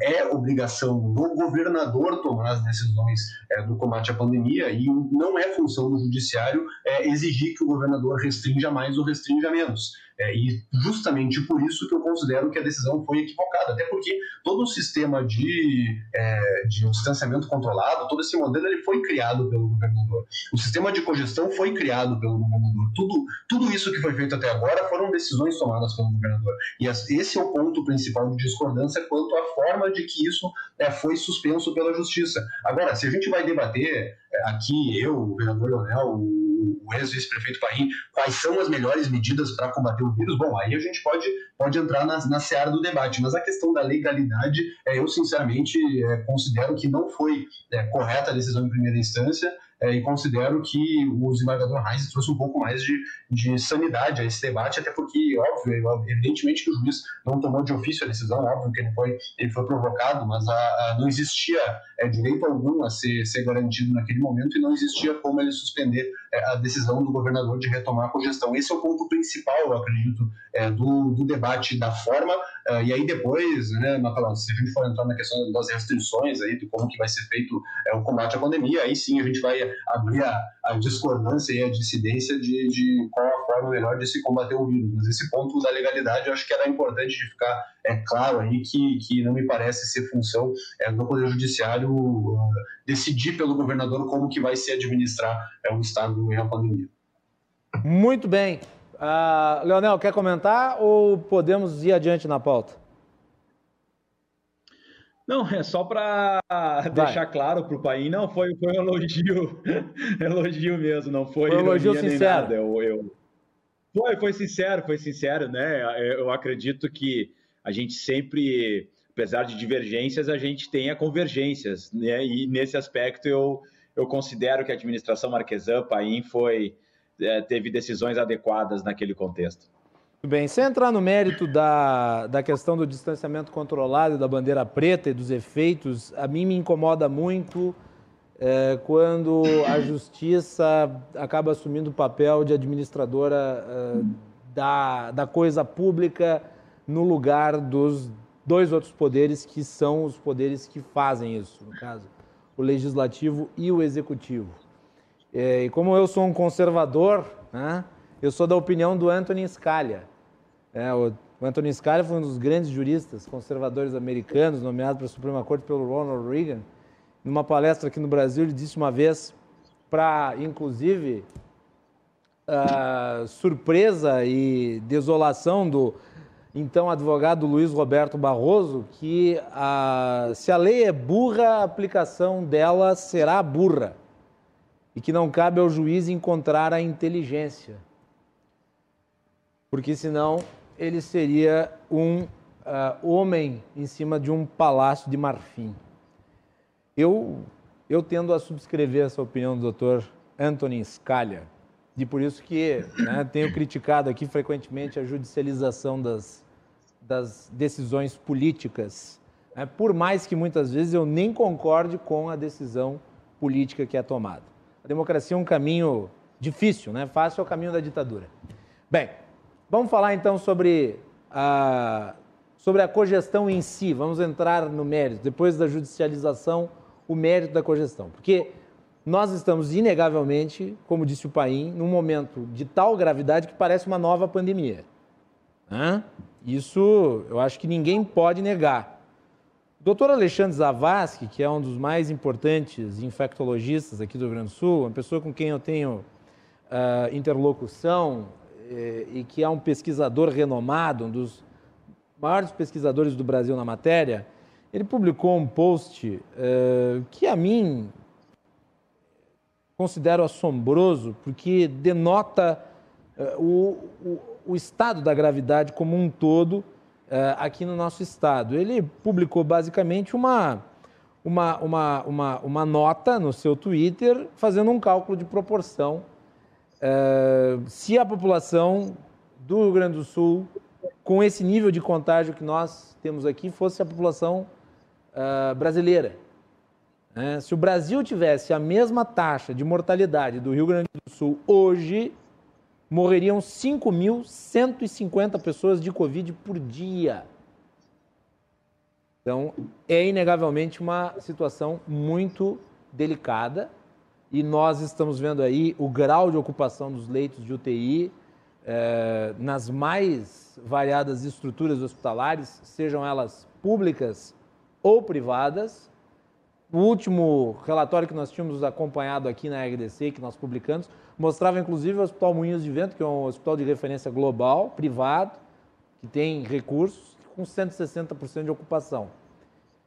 é, é obrigação do governador tomar as decisões é, do combate à pandemia e não é função do judiciário é, exigir que o governador restrinja mais ou restrinja menos. É, e justamente por isso que eu considero que a decisão foi equivocada, até porque todo o sistema de, é, de distanciamento controlado, todo esse modelo, ele foi criado pelo governador. O sistema de cogestão foi criado pelo governador. Tudo, tudo isso que foi feito até agora foram decisões tomadas pelo governador. E esse é o ponto principal de discordância quanto à forma de que isso é, foi suspenso pela justiça. Agora, se a gente vai debater é, aqui, eu, o vereador Leonel, o o ex-vice-prefeito Paim, quais são as melhores medidas para combater o vírus, bom, aí a gente pode, pode entrar na, na seara do debate, mas a questão da legalidade, é, eu sinceramente é, considero que não foi é, correta a decisão em primeira instância, é, e considero que o desembargador Heinz trouxe um pouco mais de, de sanidade a esse debate, até porque, óbvio, evidentemente que o juiz não tomou de ofício a decisão, óbvio que ele foi, ele foi provocado, mas a, a, não existia é, direito algum a ser, ser garantido naquele momento e não existia como ele suspender é, a decisão do governador de retomar a cogestão. Esse é o ponto principal, eu acredito, é, do, do debate da forma, é, e aí depois, né, se a gente for entrar na questão das restrições aí, de como que vai ser feito é, o combate à pandemia, aí sim a gente vai abrir a, a discordância e a dissidência de, de qual a forma melhor de se combater o vírus. Mas esse ponto da legalidade eu acho que era importante de ficar é, claro aí que, que não me parece ser função é, do Poder Judiciário uh, decidir pelo governador como que vai se administrar é, o Estado em a pandemia. Muito bem. Uh, Leonel, quer comentar ou podemos ir adiante na pauta? Não, é só para deixar claro para o pai, não foi, foi um elogio, elogio mesmo, não foi, foi um elogio sincero. Eu, eu, foi, foi sincero, foi sincero, né? Eu acredito que a gente sempre, apesar de divergências, a gente tenha convergências, né? E nesse aspecto eu, eu considero que a administração Marquesan, Paim, foi, teve decisões adequadas naquele contexto. Muito bem, sem entrar no mérito da, da questão do distanciamento controlado, da bandeira preta e dos efeitos, a mim me incomoda muito é, quando a justiça acaba assumindo o papel de administradora é, da, da coisa pública no lugar dos dois outros poderes que são os poderes que fazem isso, no caso, o legislativo e o executivo. É, e como eu sou um conservador, né, eu sou da opinião do Anthony Scalia é, o, Anthony Scalia foi um dos grandes juristas conservadores americanos, nomeado para a Suprema Corte pelo Ronald Reagan. Numa palestra aqui no Brasil, ele disse uma vez, para inclusive uh, surpresa e desolação do então advogado Luiz Roberto Barroso, que uh, se a lei é burra, a aplicação dela será burra e que não cabe ao juiz encontrar a inteligência. Porque senão ele seria um uh, homem em cima de um palácio de marfim. Eu, eu tendo a subscrever essa opinião do Dr. Anthony Scalia, e por isso que né, tenho criticado aqui frequentemente a judicialização das, das decisões políticas, né, por mais que muitas vezes eu nem concorde com a decisão política que é tomada. A democracia é um caminho difícil, né? fácil é o caminho da ditadura. Bem, Vamos falar então sobre a, sobre a cogestão em si. Vamos entrar no mérito, depois da judicialização, o mérito da cogestão. Porque nós estamos, inegavelmente, como disse o Paim, num momento de tal gravidade que parece uma nova pandemia. Isso eu acho que ninguém pode negar. Doutor Alexandre Zavascki, que é um dos mais importantes infectologistas aqui do Rio Grande do Sul, uma pessoa com quem eu tenho uh, interlocução eh, e que é um pesquisador renomado, um dos maiores pesquisadores do Brasil na matéria, ele publicou um post eh, que a mim considero assombroso, porque denota eh, o, o, o, estado da gravidade como um todo aqui no nosso estado. Ele publicou basicamente uma, uma, uma, uma, uma nota no seu Twitter fazendo um cálculo de proporção Uh, se a população do Rio Grande do Sul, com esse nível de contágio que nós temos aqui, fosse a população uh, brasileira. Né? Se o Brasil tivesse a mesma taxa de mortalidade do Rio Grande do Sul hoje, morreriam 5.150 pessoas de Covid por dia. Então, é inegavelmente uma situação muito delicada e nós estamos vendo aí o grau de ocupação dos leitos de UTI eh, nas mais variadas estruturas hospitalares, sejam elas públicas ou privadas. O último relatório que nós tínhamos acompanhado aqui na RDC, que nós publicamos, mostrava inclusive o Hospital Moinhos de Vento, que é um hospital de referência global, privado, que tem recursos, com 160% de ocupação.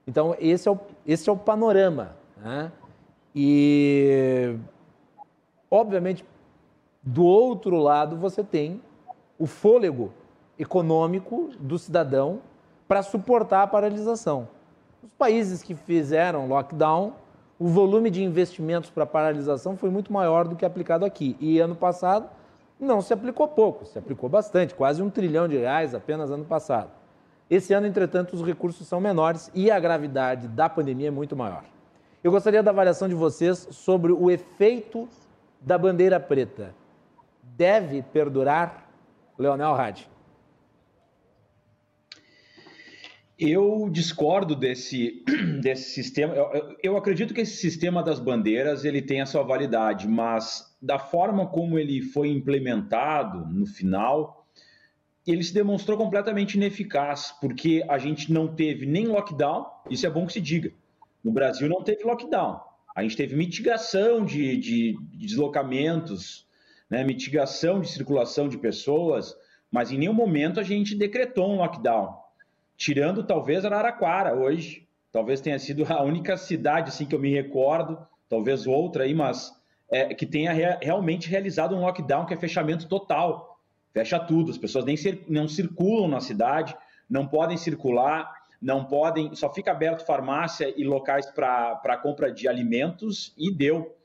Então, esse é o, esse é o panorama. Né? E, obviamente, do outro lado, você tem o fôlego econômico do cidadão para suportar a paralisação. Os países que fizeram lockdown o volume de investimentos para paralisação foi muito maior do que aplicado aqui. E ano passado não se aplicou pouco, se aplicou bastante, quase um trilhão de reais apenas ano passado. Esse ano, entretanto, os recursos são menores e a gravidade da pandemia é muito maior. Eu gostaria da avaliação de vocês sobre o efeito da bandeira preta. Deve perdurar, Leonel Hadi? Eu discordo desse, desse sistema. Eu, eu, acredito que esse sistema das bandeiras ele tem a sua validade, mas da forma como ele foi implementado no final, ele se demonstrou completamente ineficaz, porque a gente não teve nem lockdown, isso é bom que se diga. No Brasil não teve lockdown. A gente teve mitigação de, de, de deslocamentos, né, mitigação de circulação de pessoas, mas em nenhum momento a gente decretou um lockdown tirando talvez Araraquara hoje, talvez tenha sido a única cidade assim que eu me recordo, talvez outra aí, mas é, que tenha re realmente realizado um lockdown que é fechamento total, fecha tudo, as pessoas nem cir não circulam na cidade, não podem circular, não podem, só fica aberto farmácia e locais para compra de alimentos e deu.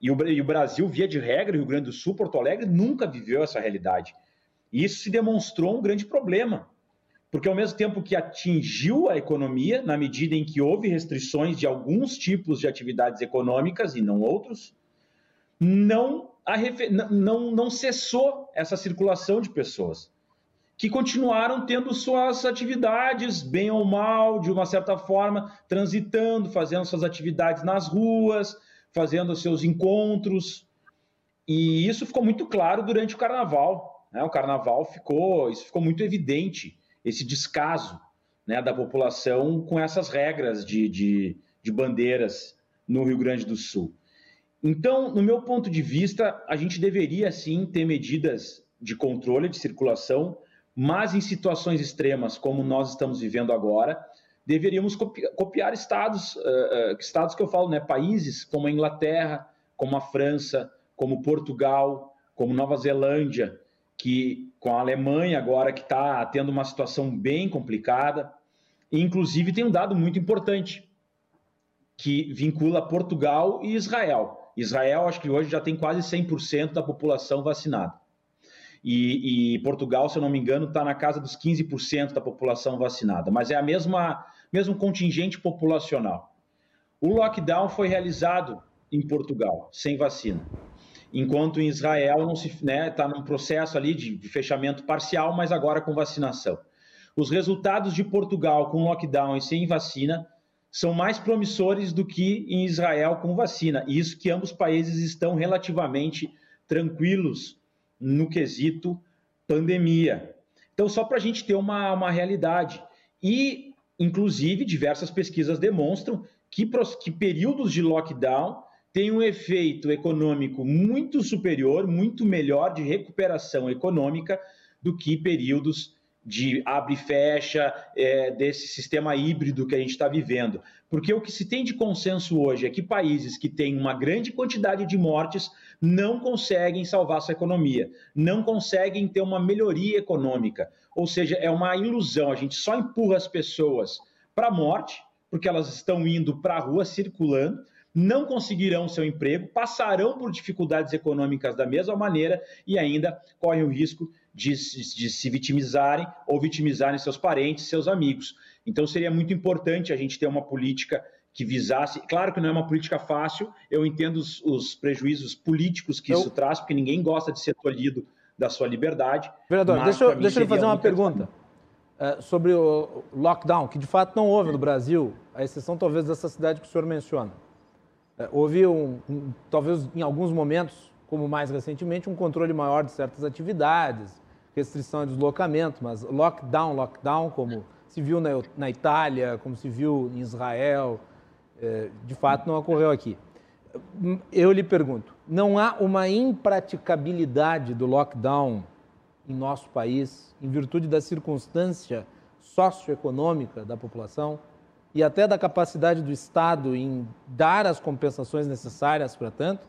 E o, e o Brasil, via de regra, Rio Grande do Sul, Porto Alegre, nunca viveu essa realidade. E isso se demonstrou um grande problema porque ao mesmo tempo que atingiu a economia, na medida em que houve restrições de alguns tipos de atividades econômicas e não outros, não, não, não cessou essa circulação de pessoas, que continuaram tendo suas atividades, bem ou mal, de uma certa forma, transitando, fazendo suas atividades nas ruas, fazendo seus encontros. E isso ficou muito claro durante o carnaval. Né? O carnaval ficou, isso ficou muito evidente esse descaso né, da população com essas regras de, de, de bandeiras no Rio Grande do Sul. Então, no meu ponto de vista, a gente deveria sim ter medidas de controle de circulação, mas em situações extremas como nós estamos vivendo agora, deveríamos copiar estados, uh, estados que eu falo, né, países como a Inglaterra, como a França, como Portugal, como Nova Zelândia, que com a Alemanha agora que está tendo uma situação bem complicada, inclusive tem um dado muito importante que vincula Portugal e Israel. Israel, acho que hoje já tem quase 100% da população vacinada. E, e, Portugal, se eu não me engano, está na casa dos 15% da população vacinada, mas é a mesma mesmo contingente populacional. O lockdown foi realizado em Portugal, sem vacina enquanto em Israel não se está né, tá num processo ali de, de fechamento parcial, mas agora com vacinação. Os resultados de Portugal com lockdown e sem vacina são mais promissores do que em Israel com vacina. E isso que ambos países estão relativamente tranquilos no quesito pandemia. Então, só para a gente ter uma, uma realidade. E, inclusive, diversas pesquisas demonstram que, que períodos de lockdown tem um efeito econômico muito superior, muito melhor de recuperação econômica do que períodos de abre e fecha é, desse sistema híbrido que a gente está vivendo. Porque o que se tem de consenso hoje é que países que têm uma grande quantidade de mortes não conseguem salvar sua economia, não conseguem ter uma melhoria econômica. Ou seja, é uma ilusão, a gente só empurra as pessoas para a morte, porque elas estão indo para a rua circulando, não conseguirão seu emprego, passarão por dificuldades econômicas da mesma maneira e ainda correm o risco de, de, se vitimizarem ou vitimizarem seus parentes, seus amigos. Então seria muito importante a gente ter uma política que visasse. Claro que não é uma política fácil, eu entendo os, os prejuízos políticos que eu... isso traz, porque ninguém gosta de ser tolhido da sua liberdade. Vereador, deixa, eu, deixa eu fazer uma pergunta. É, sobre o lockdown, que de fato não houve no Brasil, a exceção talvez dessa cidade que o senhor menciona. É, houve, um, um, talvez em alguns momentos, como mais recentemente, um controle maior de certas atividades, restrição de deslocamento, mas lockdown, lockdown, como se viu na, na Itália, como se viu em Israel, é, de fato não ocorreu aqui. Eu lhe pergunto, não há uma impraticabilidade do lockdown em nosso país, em virtude da circunstância socioeconômica da população? E até da capacidade do Estado em dar as compensações necessárias para tanto?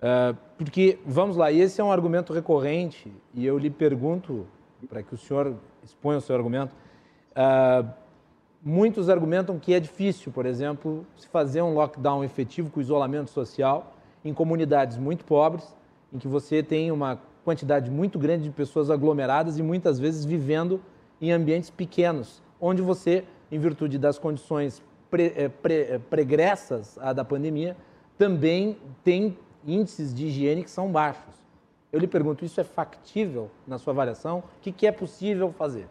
Uh, porque, vamos lá, esse é um argumento recorrente e eu lhe pergunto, para que o senhor exponha o seu argumento, uh, muitos argumentam que é difícil, por exemplo, se fazer um lockdown efetivo com isolamento social em comunidades muito pobres, em que você tem uma quantidade muito grande de pessoas aglomeradas e muitas vezes vivendo em ambientes pequenos, onde você, em virtude das condições pre, eh, pre, eh, pregressas à da pandemia, também tem índices de higiene que são baixos. Eu lhe pergunto, isso é factível na sua avaliação? O que, que é possível fazer?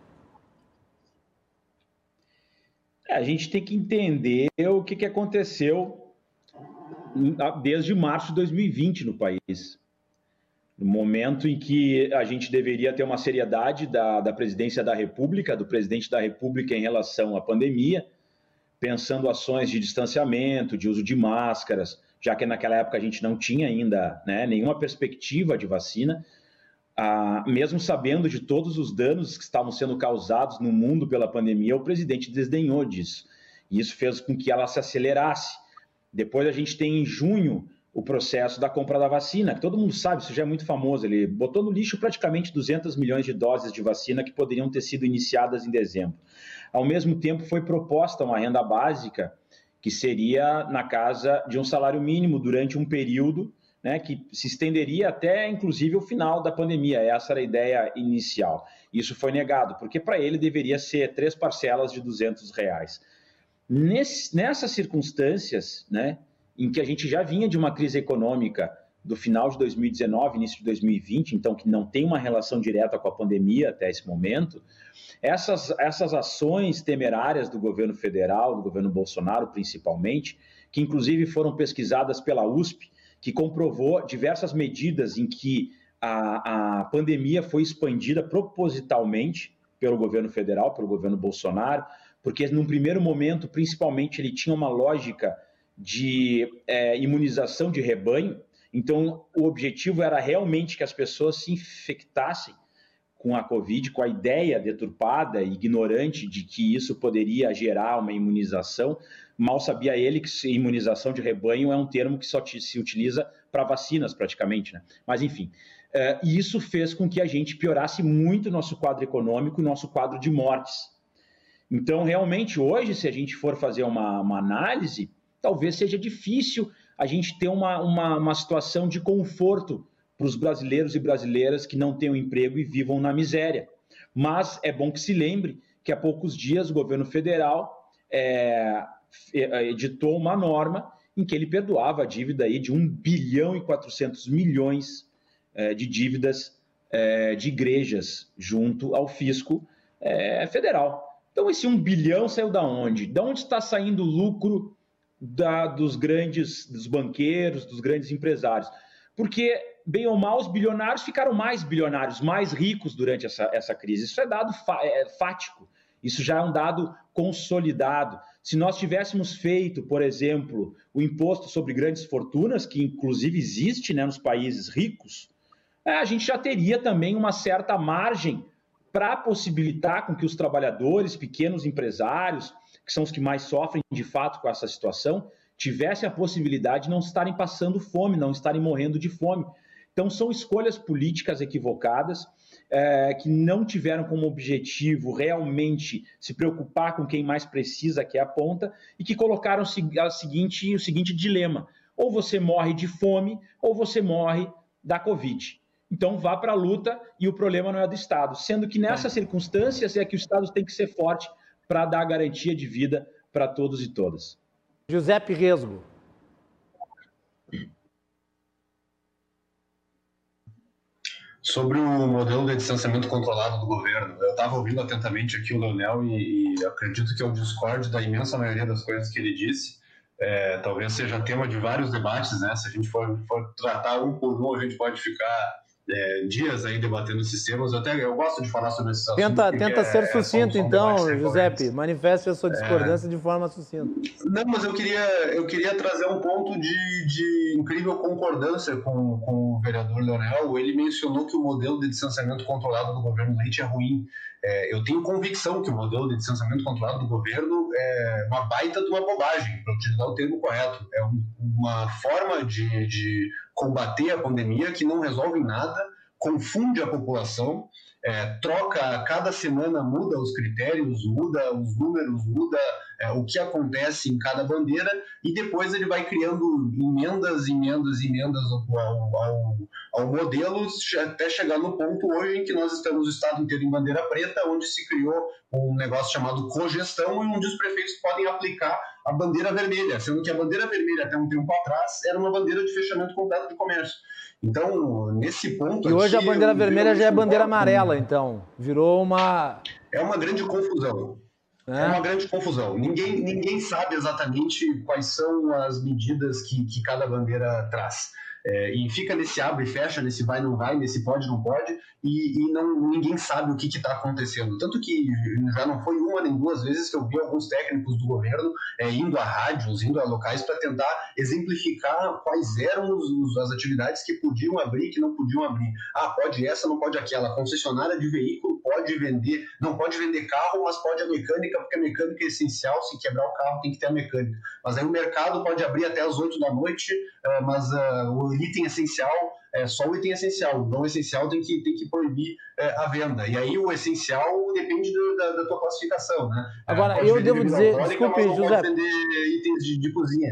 É, a gente tem que entender o que, que aconteceu desde março de 2020 no país. No momento em que a gente deveria ter uma seriedade da, da presidência da República, do presidente da República em relação à pandemia, pensando ações de distanciamento, de uso de máscaras, já que naquela época a gente não tinha ainda né, nenhuma perspectiva de vacina, ah, mesmo sabendo de todos os danos que estavam sendo causados no mundo pela pandemia, o presidente desdenhou disso. E isso fez com que ela se acelerasse. Depois a gente tem em junho o processo da compra da vacina, que todo mundo sabe, isso já é muito famoso. Ele botou no lixo praticamente 200 milhões de doses de vacina que poderiam ter sido iniciadas em dezembro. Ao mesmo tempo, foi proposta uma renda básica que seria na casa de um salário mínimo durante um período né, que se estenderia até, inclusive, o final da pandemia. Essa era a ideia inicial. Isso foi negado, porque para ele deveria ser três parcelas de 200 reais. Nesse, nessas circunstâncias, né, em que a gente já vinha de uma crise econômica do final de 2019, início de 2020, então que não tem uma relação direta com a pandemia até esse momento, essas, essas ações temerárias do governo federal, do governo Bolsonaro principalmente, que inclusive foram pesquisadas pela USP, que comprovou diversas medidas em que a, a pandemia foi expandida propositalmente pelo governo federal, pelo governo Bolsonaro, porque num primeiro momento, principalmente, ele tinha uma lógica de é, imunização de rebanho. Então, o objetivo era realmente que as pessoas se infectassem com a Covid, com a ideia deturpada e ignorante de que isso poderia gerar uma imunização, Mal sabia ele que imunização de rebanho é um termo que só se utiliza para vacinas, praticamente. Né? Mas, enfim, uh, isso fez com que a gente piorasse muito nosso quadro econômico, nosso quadro de mortes. Então, realmente, hoje, se a gente for fazer uma, uma análise, talvez seja difícil a gente ter uma, uma, uma situação de conforto para os brasileiros e brasileiras que não um emprego e vivam na miséria. Mas é bom que se lembre que há poucos dias o governo federal é, eh, editou uma norma em que ele perdoava a dívida aí de 1 bilhão e 400 milhões é, de dívidas é, de igrejas junto ao fisco é, federal. Então, esse 1 bilhão saiu da onde? Da onde está saindo o lucro da, dos grandes, dos banqueiros, dos grandes empresários? Porque, bem ou mal, os bilionários ficaram mais bilionários, mais ricos durante essa, essa crise. Isso é dado é, fático, isso já é um dado consolidado. Se nós tivéssemos feito, por exemplo, o imposto sobre grandes fortunas, que inclusive existe né, nos países ricos, é, a gente já teria também uma certa margem para possibilitar com que os trabalhadores, pequenos empresários, que são os que mais sofrem de fato com essa situação, tivessem a possibilidade de não estarem passando fome, não estarem morrendo de fome. Então, são escolhas políticas equivocadas é, que não tiveram como objetivo realmente se preocupar com quem mais precisa, que é a ponta, e que colocaram a seguinte, o seguinte dilema: ou você morre de fome, ou você morre da Covid. Então vá para a luta e o problema não é do Estado. Sendo que nessas circunstâncias é que o Estado tem que ser forte para dar garantia de vida para todos e todas. Giuseppe Resgo. Sobre o modelo de distanciamento controlado do governo, eu estava ouvindo atentamente aqui o Leonel e, e acredito que eu discordo da imensa maioria das coisas que ele disse. É, talvez seja tema de vários debates, né? Se a gente for, for tratar um por um, a gente pode ficar é, dias aí debatendo sistemas. Eu, até, eu gosto de falar sobre esses assuntos. Tenta, tenta ser é, sucinto, são, são então, Giuseppe. Manifeste a sua discordância é... de forma sucinta. Não, mas eu queria, eu queria trazer um ponto de, de incrível concordância com, com o vereador Leonel. Ele mencionou que o modelo de distanciamento controlado do governo Leite é ruim. É, eu tenho convicção que o modelo de distanciamento controlado do governo é uma baita de uma bobagem, para utilizar o termo correto. É um, uma forma de, de combater a pandemia que não resolve nada, confunde a população, é, troca, cada semana muda os critérios, muda os números, muda é, o que acontece em cada bandeira e depois ele vai criando emendas, emendas, emendas ao, ao, ao modelo até chegar no ponto hoje em que nós estamos o estado inteiro em bandeira preta, onde se criou um negócio chamado cogestão e onde os prefeitos podem aplicar a bandeira vermelha, sendo que a bandeira vermelha até um tempo atrás era uma bandeira de fechamento completo de comércio. Então, nesse ponto. E hoje aqui, a bandeira vermelha já é bandeira amarela, então. Virou uma. É uma grande confusão. É, é uma grande confusão. Ninguém, ninguém sabe exatamente quais são as medidas que, que cada bandeira traz. É, e fica nesse abre e fecha, nesse vai não vai, nesse pode não pode, e, e não, ninguém sabe o que está acontecendo. Tanto que já não foi uma nem duas vezes que eu vi alguns técnicos do governo é, indo a rádios, indo a locais para tentar exemplificar quais eram os, os, as atividades que podiam abrir e que não podiam abrir. Ah, pode essa, não pode aquela. concessionária de veículo pode vender, não pode vender carro, mas pode a mecânica, porque a mecânica é essencial. Se quebrar o carro, tem que ter a mecânica. Mas aí o mercado pode abrir até as 8 da noite, é, mas uh, o item essencial é só o item essencial. Não essencial tem que, tem que proibir é, a venda. E aí o essencial depende do, da, da, tua classificação, né? Agora, eu devo dizer, desculpe, José. vender itens de, de cozinha.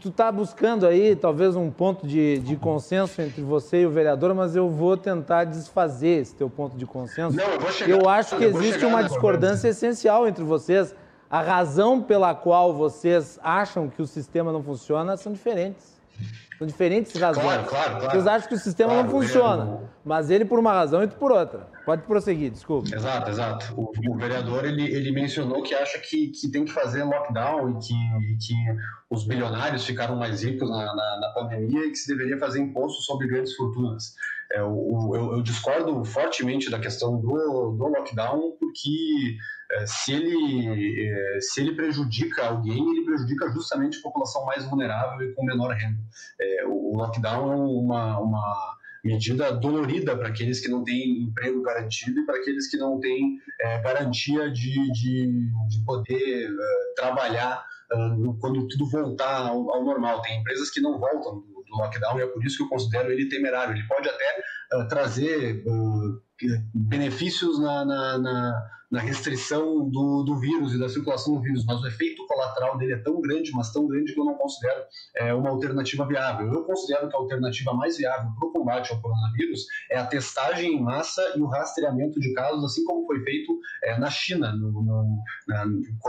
Tu está buscando aí talvez um ponto de, de consenso entre você e o vereador, mas eu vou tentar desfazer esse teu ponto de consenso. Não, eu vou chegar. Eu acho que eu existe uma discordância essencial entre vocês. A razão pela qual vocês acham que o sistema não funciona são diferentes. São diferentes razões. Claro, claro, claro. Vocês acham que o sistema claro, não funciona, mas ele por uma razão e tu por outra. Pode prosseguir, desculpa. Exato, exato. O, o vereador ele, ele mencionou que acha que, que tem que fazer lockdown e que, e que os bilionários ficaram mais ricos na, na, na, pandemia e que se deveria fazer imposto sobre grandes fortunas. É, o, eu, eu discordo fortemente da questão do, do lockdown, porque se ele, é, se ele prejudica alguém, ele prejudica justamente a população mais vulnerável e com menor renda. É, o lockdown é uma, uma medida dolorida para aqueles que não têm emprego garantido e para aqueles que não têm é, garantia de, de, de poder é, trabalhar quando tudo voltar ao, normal. Tem empresas que não voltam do, do, lockdown e é por isso que eu considero ele temerário. Ele pode até trazer benefícios na, na, na na restrição do, do vírus e da circulação do vírus, mas o efeito colateral dele é tão grande, mas tão grande que eu não considero é, uma alternativa viável. Eu considero que a alternativa mais viável para o combate ao coronavírus é a testagem em massa e o rastreamento de casos, assim como foi feito é, na China, no, no, na,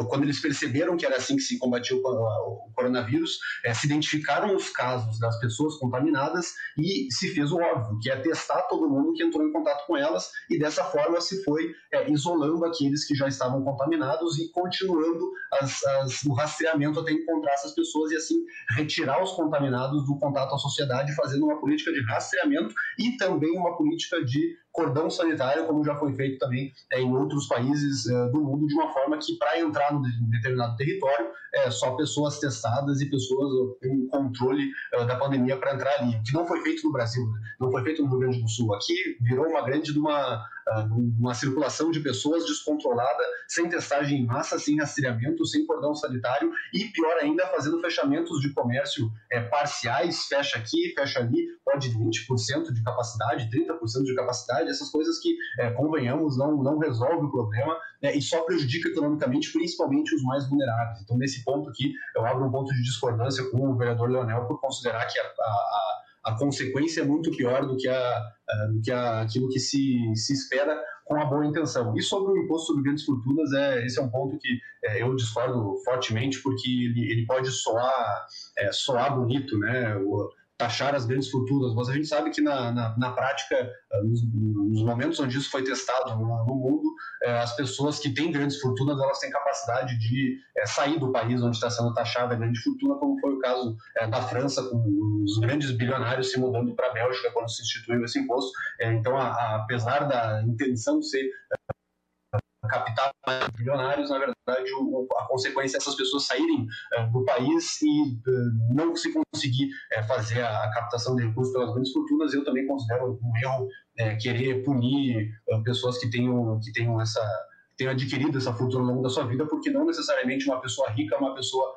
quando eles perceberam que era assim que se combatia o, o coronavírus, é, se identificaram os casos das pessoas contaminadas e se fez o óbvio, que é testar todo mundo que entrou em contato com elas e dessa forma se foi é, isolando aqueles que já estavam contaminados e continuando as, as, o rastreamento até encontrar essas pessoas e assim retirar os contaminados do contato à sociedade, fazendo uma política de rastreamento e também uma política de cordão sanitário, como já foi feito também é, em outros países é, do mundo, de uma forma que para entrar num determinado território, é só pessoas testadas e pessoas com controle é, da pandemia para entrar ali, que não foi feito no Brasil, né? não foi feito no Rio Grande do Sul. Aqui virou uma grande de uma, é, uma circulação de pessoas descontrolada, sem testagem em massa, sem rastreamento, sem cordão sanitário e, pior ainda, fazendo fechamentos de comércio é, parciais, fecha aqui, fecha ali, pode 20% de capacidade, 30% de capacidade, essas coisas que, é, convenhamos, não, não resolve o problema né, e só prejudica economicamente, principalmente os mais vulneráveis. Então, nesse ponto aqui, eu abro um ponto de discordância com o vereador Leonel por considerar que a, a, a consequência é muito pior do que, a, do que a, aquilo que se, se espera com a boa intenção. E sobre o imposto sobre grandes fortunas, é, esse é um ponto que é, eu discordo fortemente, porque ele, ele pode soar, é, soar bonito, né? O, taxar as grandes fortunas, mas a gente sabe que na, na, na prática, eh, nos, nos, momentos onde isso foi testado no, mundo, é, as pessoas que têm grandes fortunas, elas têm capacidade de é, sair do país onde está sendo taxada a grande fortuna, como foi o caso da França, com os grandes bilionários se mudando para a Bélgica quando se instituiu esse imposto. então, a, a, apesar da intenção de ser captar bilionários, na verdade, o, a consequência é essas pessoas saírem uh, do país e uh, não se conseguir uh, fazer a, a, captação de recursos pelas grandes fortunas, eu também considero um erro querer punir pessoas que tenham, que tenham essa tenham adquirido essa fortuna ao longo da sua vida, porque não necessariamente uma pessoa rica é uma pessoa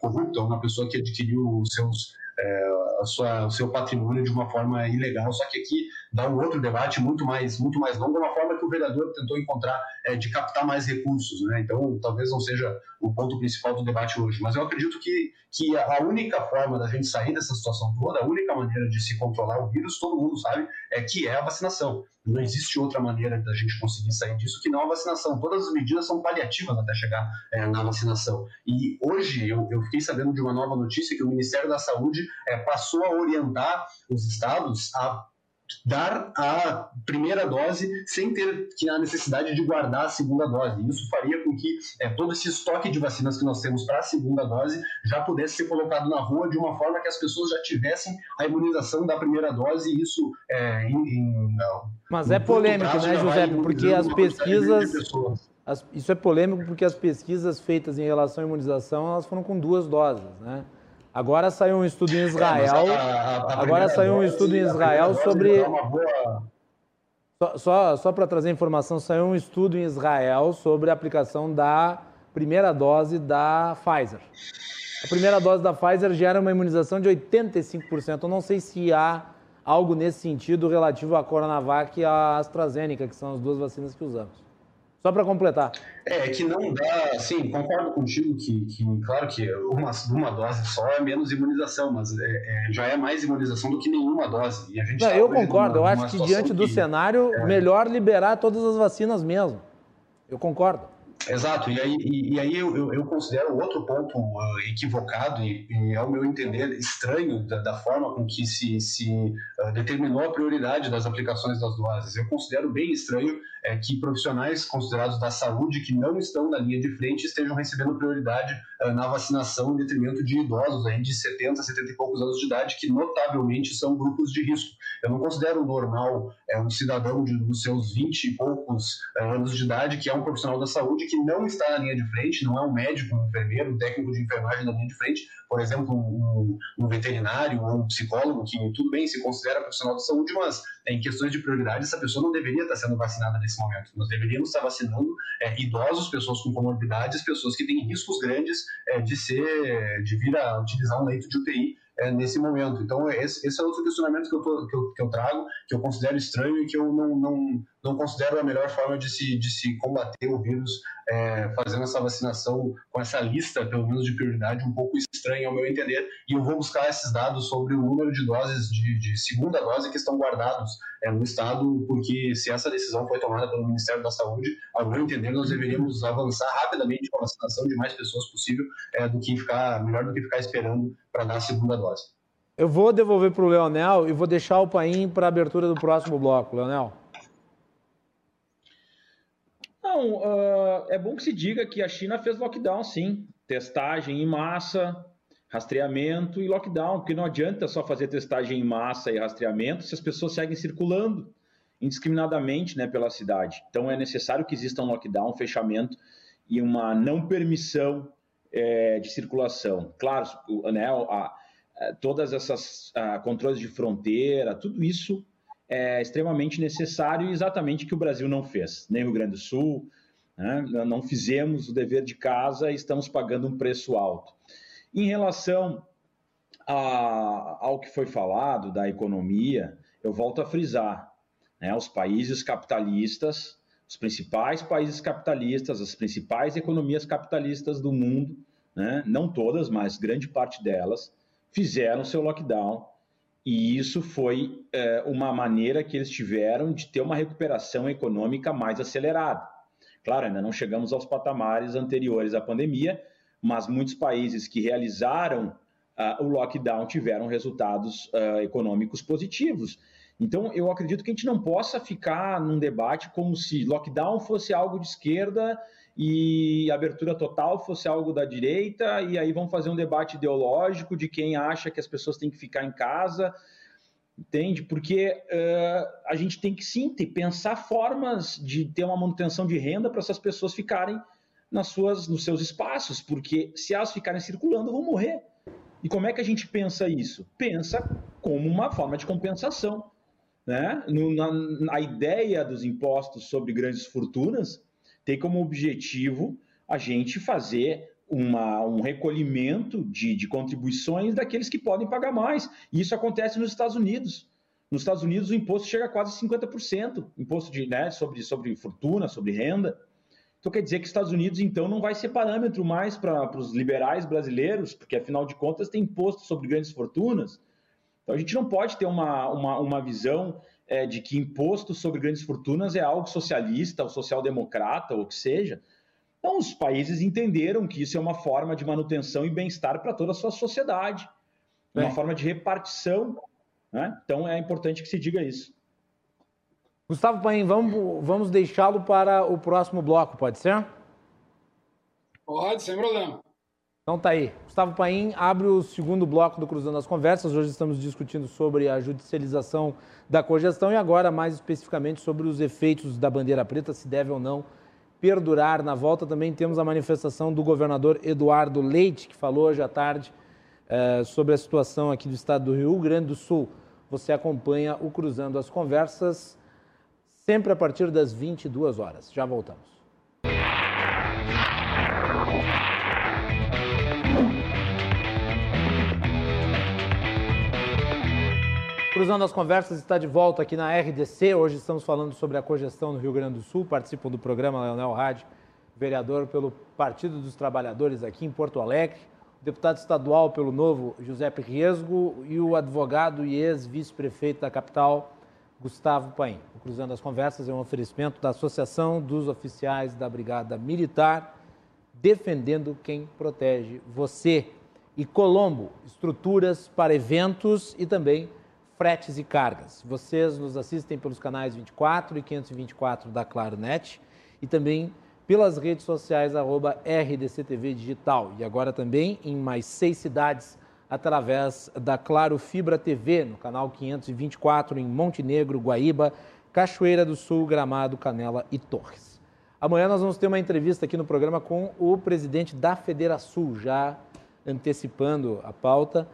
corrupta, uma pessoa que adquiriu os seus é, sua, o seu patrimônio de uma forma ilegal. Só que aqui, dar um outro debate muito mais, muito mais longo, uma forma que o vereador tentou encontrar é, de captar mais recursos. Né? Então, talvez não seja o ponto principal do debate hoje, mas eu acredito que, que a única forma da gente sair dessa situação toda, a única maneira de se controlar o vírus, todo mundo sabe, é que é a vacinação. Não existe outra maneira da gente conseguir sair disso que não a vacinação. Todas as medidas são paliativas até chegar é, na vacinação. E hoje eu, eu, fiquei sabendo de uma nova notícia que o Ministério da Saúde é, passou a orientar os estados a dar a primeira dose sem ter que a necessidade de guardar a segunda dose. Isso faria com que é, todo esse estoque de vacinas que nós temos para a segunda dose já pudesse ser colocado na rua de uma forma que as pessoas já tivessem a imunização da primeira dose e isso é, em, em, Mas é polêmico, né, José? Porque as pesquisas as, isso é polêmico porque as pesquisas feitas em relação à imunização elas foram com duas doses, né? Agora saiu um estudo em Israel. É, a, a, agora saiu um estudo em Israel sobre. Só, só, só para trazer informação, saiu um estudo em Israel sobre a aplicação da primeira dose da Pfizer. A primeira dose da Pfizer gera uma imunização de 85%. Eu não sei se há algo nesse sentido relativo à Coronavac e à AstraZeneca, que são as duas vacinas que usamos. Só para completar. É, que não dá, sim, concordo contigo que, que claro que uma, uma dose só é menos imunização, mas é, é, já é mais imunização do que nenhuma dose. E a gente não, tá eu concordo, numa, eu acho que diante do que, cenário, é... melhor liberar todas as vacinas mesmo. Eu concordo. Exato, e aí, e, e aí eu, eu, eu, considero outro ponto uh, equivocado e, e, ao meu entender, estranho da, da forma com que se, se uh, determinou a prioridade das aplicações das doses. Eu considero bem estranho é, que profissionais considerados da saúde que não estão na linha de frente estejam recebendo prioridade uh, na vacinação em detrimento de idosos aí de 70, 70 e poucos anos de idade, que notavelmente são grupos de risco. Eu não considero normal é, um cidadão de, dos seus 20 e poucos anos de idade que é um profissional da saúde que não está na linha de frente, não é um médico, um enfermeiro, um técnico de enfermagem na linha de frente, por exemplo, um, um veterinário ou um psicólogo, que tudo bem, se considera profissional de saúde, mas é, em questões de prioridade, essa pessoa não deveria estar sendo vacinada nesse momento. Nós deveríamos estar vacinando é, idosos, pessoas com comorbidades, pessoas que têm riscos grandes é, de ser, de vir a utilizar um leito de UTI é, nesse momento. Então, esse, esse, é outro questionamento que eu, tô, que, eu, que eu, trago, que eu considero estranho e que eu não, não, não considero a melhor forma de se, de se combater o vírus, é, fazendo essa vacinação com essa lista, pelo menos de prioridade, um pouco estranha ao meu entender. E eu vou buscar esses dados sobre o número de doses de, de segunda dose que estão guardados é, no Estado, porque se essa decisão foi tomada pelo Ministério da Saúde, ao meu entender, nós deveríamos avançar rapidamente com a vacinação de mais pessoas possível, é, do que ficar, melhor do que ficar esperando para dar a segunda dose. Eu vou devolver para o Leonel e vou deixar o Paim para a abertura do próximo bloco. Leonel. Não, uh, é bom que se diga que a China fez lockdown, sim. Testagem em massa, rastreamento e lockdown, porque não adianta só fazer testagem em massa e rastreamento se as pessoas seguem circulando indiscriminadamente né, pela cidade. Então é necessário que exista um lockdown, um fechamento e uma não permissão é, de circulação. Claro, né, a, a, todas essas a, controles de fronteira, tudo isso é extremamente necessário e exatamente que o Brasil não fez, nem o Grande do Sul, né? não fizemos o dever de casa e estamos pagando um preço alto. Em relação a, ao que foi falado da economia, eu volto a frisar, né? os países capitalistas, os principais países capitalistas, as principais economias capitalistas do mundo, né? não todas, mas grande parte delas, fizeram seu lockdown e isso foi é, uma maneira que eles tiveram de ter uma recuperação econômica mais acelerada. Claro, ainda não chegamos aos patamares anteriores à pandemia, mas muitos países que realizaram uh, o lockdown tiveram resultados uh, econômicos positivos. Então, eu acredito que a gente não possa ficar num debate como se lockdown fosse algo de esquerda e abertura total fosse algo da direita, e aí vão fazer um debate ideológico de quem acha que as pessoas têm que ficar em casa, entende? Porque uh, a gente tem que sim ter, pensar formas de ter uma manutenção de renda para essas pessoas ficarem nas suas, nos seus espaços, porque se elas ficarem circulando, vão morrer. E como é que a gente pensa isso? Pensa como uma forma de compensação. Né? No, na, na ideia dos impostos sobre grandes fortunas, tem como objetivo a gente fazer uma, um recolhimento de, de, contribuições daqueles que podem pagar mais. E isso acontece nos Estados Unidos. Nos Estados Unidos, o imposto chega a quase 50%, imposto de, né, sobre, sobre fortuna, sobre renda. Então, quer dizer que Estados Unidos, então, não vai ser parâmetro mais para os liberais brasileiros, porque, afinal de contas, tem imposto sobre grandes fortunas. Então, a gente não pode ter uma, uma, uma visão é, de que imposto sobre grandes fortunas é algo socialista ou social-democrata, ou o que seja. Então, os países entenderam que isso é uma forma de manutenção e bem-estar para toda a sua sociedade, é. uma forma de repartição. Né? Então, é importante que se diga isso. Gustavo Paim, vamos, vamos deixá-lo para o próximo bloco, pode ser? Pode, sem problema. Então tá aí. Gustavo Paim abre o segundo bloco do Cruzando as Conversas. Hoje estamos discutindo sobre a judicialização da cogestão e agora mais especificamente sobre os efeitos da bandeira preta, se deve ou não perdurar. Na volta também temos a manifestação do governador Eduardo Leite, que falou hoje à tarde eh, sobre a situação aqui do estado do Rio Grande do Sul. Você acompanha o Cruzando as Conversas sempre a partir das 22 horas. Já voltamos. Cruzando as Conversas está de volta aqui na RDC. Hoje estamos falando sobre a cogestão no Rio Grande do Sul. Participam do programa Leonel Rádio, vereador pelo Partido dos Trabalhadores aqui em Porto Alegre, deputado estadual pelo Novo, Giuseppe Riesgo, e o advogado e ex-vice-prefeito da capital, Gustavo Paim. O Cruzando as Conversas é um oferecimento da Associação dos Oficiais da Brigada Militar, defendendo quem protege você. E Colombo, estruturas para eventos e também fretes e cargas. Vocês nos assistem pelos canais 24 e 524 da Claro Net e também pelas redes sociais arroba RDCTV Digital. E agora também em mais seis cidades através da Claro Fibra TV, no canal 524, em Montenegro, Guaíba, Cachoeira do Sul, Gramado, Canela e Torres. Amanhã nós vamos ter uma entrevista aqui no programa com o presidente da Federação, já antecipando a pauta,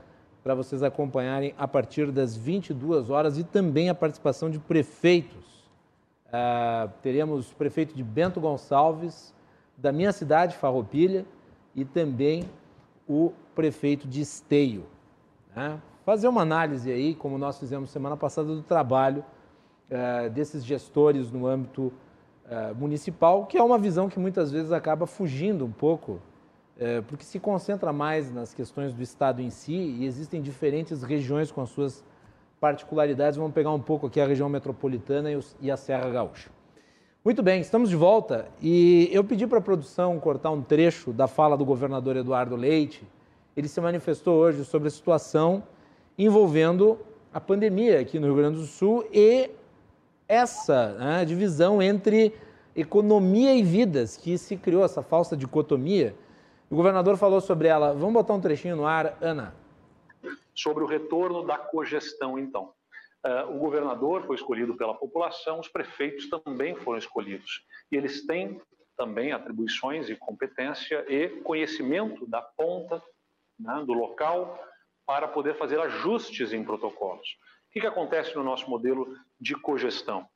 para vocês acompanharem a partir das 22 horas e também a participação de prefeitos. Uh, teremos o prefeito de Bento Gonçalves, da minha cidade, Farroupilha, e também o prefeito de Esteio. Né? Fazer uma análise aí, como nós fizemos semana passada, do trabalho uh, desses gestores no âmbito uh, municipal, que é uma visão que muitas vezes acaba fugindo um pouco, uh, porque se concentra mais nas questões do Estado em si e existem diferentes regiões com as suas particularidades. Vamos pegar um pouco aqui a região metropolitana e, e a Serra Gaúcha. Muito bem, estamos de volta e eu pedi para a produção cortar um trecho da fala do governador Eduardo Leite. Ele se manifestou hoje sobre a situação envolvendo a pandemia aqui no Rio Grande do Sul e essa né, divisão entre economia e vidas que se criou, essa falsa dicotomia. O governador falou sobre ela. Vamos botar um trechinho no ar, Ana. Sobre o retorno da cogestão, então. Uh, o governador foi escolhido pela população, os prefeitos também foram escolhidos. E eles têm também atribuições e competência e conhecimento da ponta, né, do local, para poder fazer ajustes em protocolos. O que, que acontece no nosso modelo de cogestão?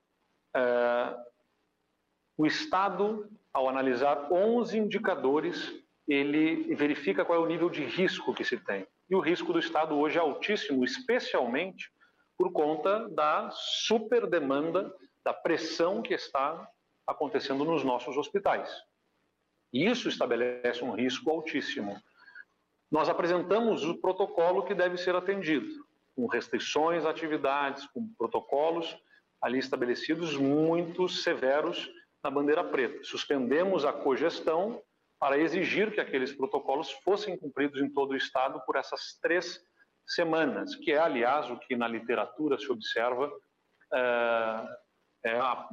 Uh, o Estado, ao analisar 11 indicadores, ele verifica qual é o nível de risco que se tem. E o risco do Estado hoje é altíssimo, especialmente por conta da superdemanda, da pressão que está acontecendo nos nossos hospitais. E isso estabelece um risco altíssimo. Nós apresentamos o protocolo que deve ser atendido, com restrições atividades, com protocolos ali estabelecidos muito severos na bandeira preta. Suspendemos a cogestão para exigir que aqueles protocolos fossem cumpridos em todo o estado por essas três semanas, que é, aliás, o que na literatura se observa, é, é, a,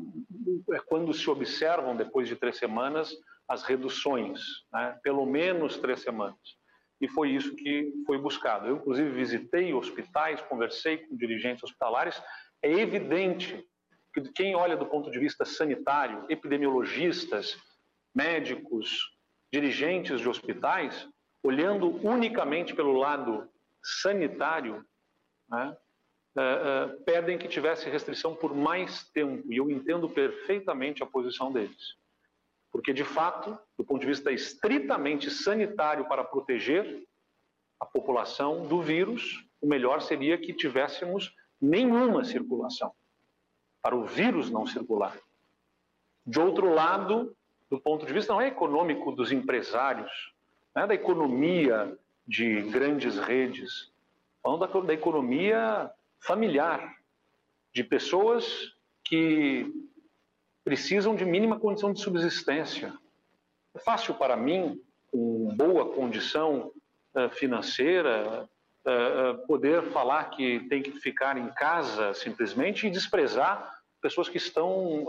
é quando se observam, depois de três semanas, as reduções, né? pelo menos três semanas. E foi isso que foi buscado. Eu, inclusive, visitei hospitais, conversei com dirigentes hospitalares. É evidente que quem olha do ponto de vista sanitário, epidemiologistas, médicos, dirigentes de hospitais, olhando unicamente pelo lado sanitário, né, uh, uh, pedem que tivesse restrição por mais tempo. E eu entendo perfeitamente a posição deles. Porque, de fato, do ponto de vista estritamente sanitário para proteger a população do vírus, o melhor seria que tivéssemos nenhuma circulação, para o vírus não circular. De outro lado, do ponto de vista não é econômico dos empresários, não é da economia de grandes redes, falando da, da economia familiar, de pessoas que precisam de mínima condição de subsistência. É fácil para mim, com boa condição uh, financeira, uh, poder falar que tem que ficar em casa simplesmente e desprezar pessoas que estão,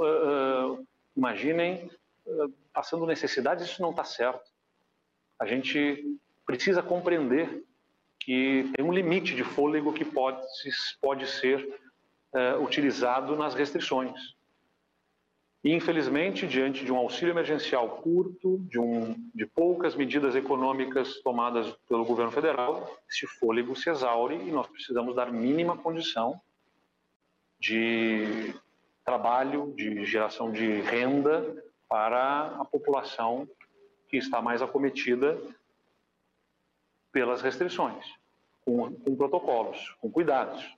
imaginem, passando necessidades, isso não está certo. A gente precisa compreender que tem um limite de fôlego que pode, pode ser uh, utilizado nas restrições. E, infelizmente, diante de um auxílio emergencial curto, de, um, de poucas medidas econômicas tomadas pelo governo federal, esse fôlego se exaure e nós precisamos dar mínima condição de trabalho, de geração de renda para a população que está mais acometida pelas restrições, com, com protocolos, com cuidados.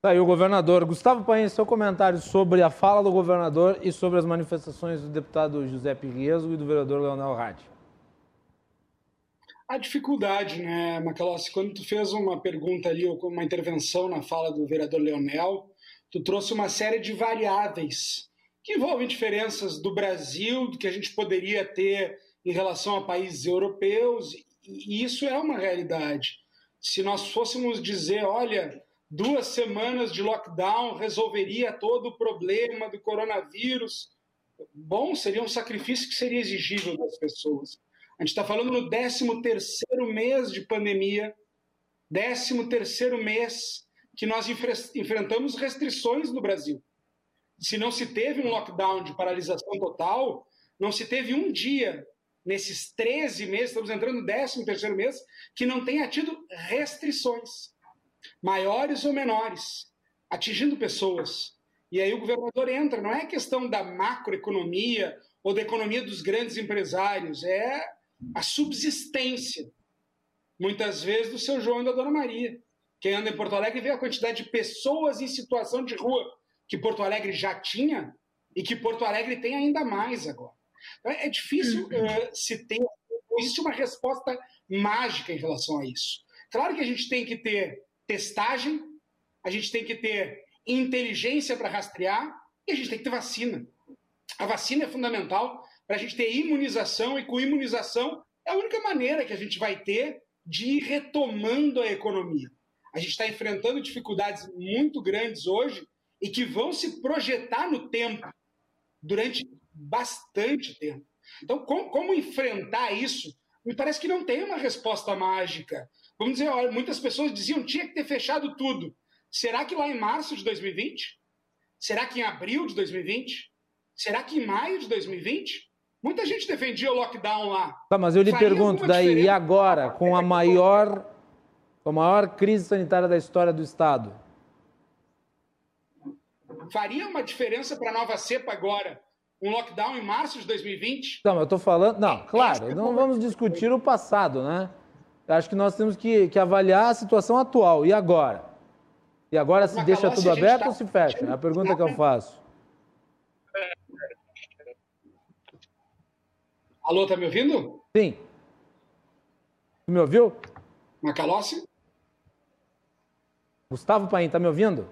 Tá aí o governador. Gustavo Paim, seu comentário sobre a fala do governador e sobre as manifestações do deputado José Pirrieso e do vereador Leonel Ratti. A dificuldade, né, Macalossi, quando tu fez uma pergunta ali, ou uma intervenção na fala do vereador Leonel, tu trouxe uma série de variáveis que envolvem diferenças do Brasil, do que a gente poderia ter em relação a países europeus, e isso é uma realidade. Se nós fôssemos dizer, olha, duas semanas de lockdown resolveria todo o problema do coronavírus, bom, seria um sacrifício que seria exigível das pessoas. A gente está falando no 13 terceiro mês de pandemia, 13 terceiro mês que nós enfrentamos restrições no Brasil se não se teve um lockdown de paralisação total, não se teve um dia nesses 13 meses, estamos entrando no 13 terceiro mês, que não tenha tido restrições, maiores ou menores, atingindo pessoas. E aí o governador entra, não é questão da macroeconomia ou da economia dos grandes empresários, é a subsistência, muitas vezes, do seu João e da Dona Maria. Quem anda em Porto Alegre vê a quantidade de pessoas em situação de rua que Porto Alegre já tinha e que Porto Alegre tem ainda mais agora. Então, é difícil uh, se ter. Existe uma resposta mágica em relação a isso. Claro que a gente tem que ter testagem, a gente tem que ter inteligência para rastrear e a gente tem que ter vacina. A vacina é fundamental para a gente ter imunização e com imunização é a única maneira que a gente vai ter de ir retomando a economia. A gente está enfrentando dificuldades muito grandes hoje e que vão se projetar no tempo durante bastante tempo. Então, como, como, enfrentar isso? Me parece que não tem uma resposta mágica. Vamos dizer, olha, muitas pessoas diziam que tinha que ter fechado tudo. Será que lá em março de 2020? Será que em abril de 2020? Será que em maio de 2020? Muita gente defendia o lockdown lá. Tá, mas eu lhe Faria pergunto daí, diferença? e agora, com a maior, a maior crise sanitária da história do Estado? Faria uma diferença para a nova cepa agora? Um lockdown em março de 2020? Não, eu estou falando. Não, claro, não vamos discutir o passado, né? Acho que nós temos que, que avaliar a situação atual. E agora? E agora se deixa tudo aberto tá... ou se fecha? É a pergunta que eu faço. Alô, tá me ouvindo? Sim. Me ouviu? Macalossi? Gustavo Paim, tá me ouvindo?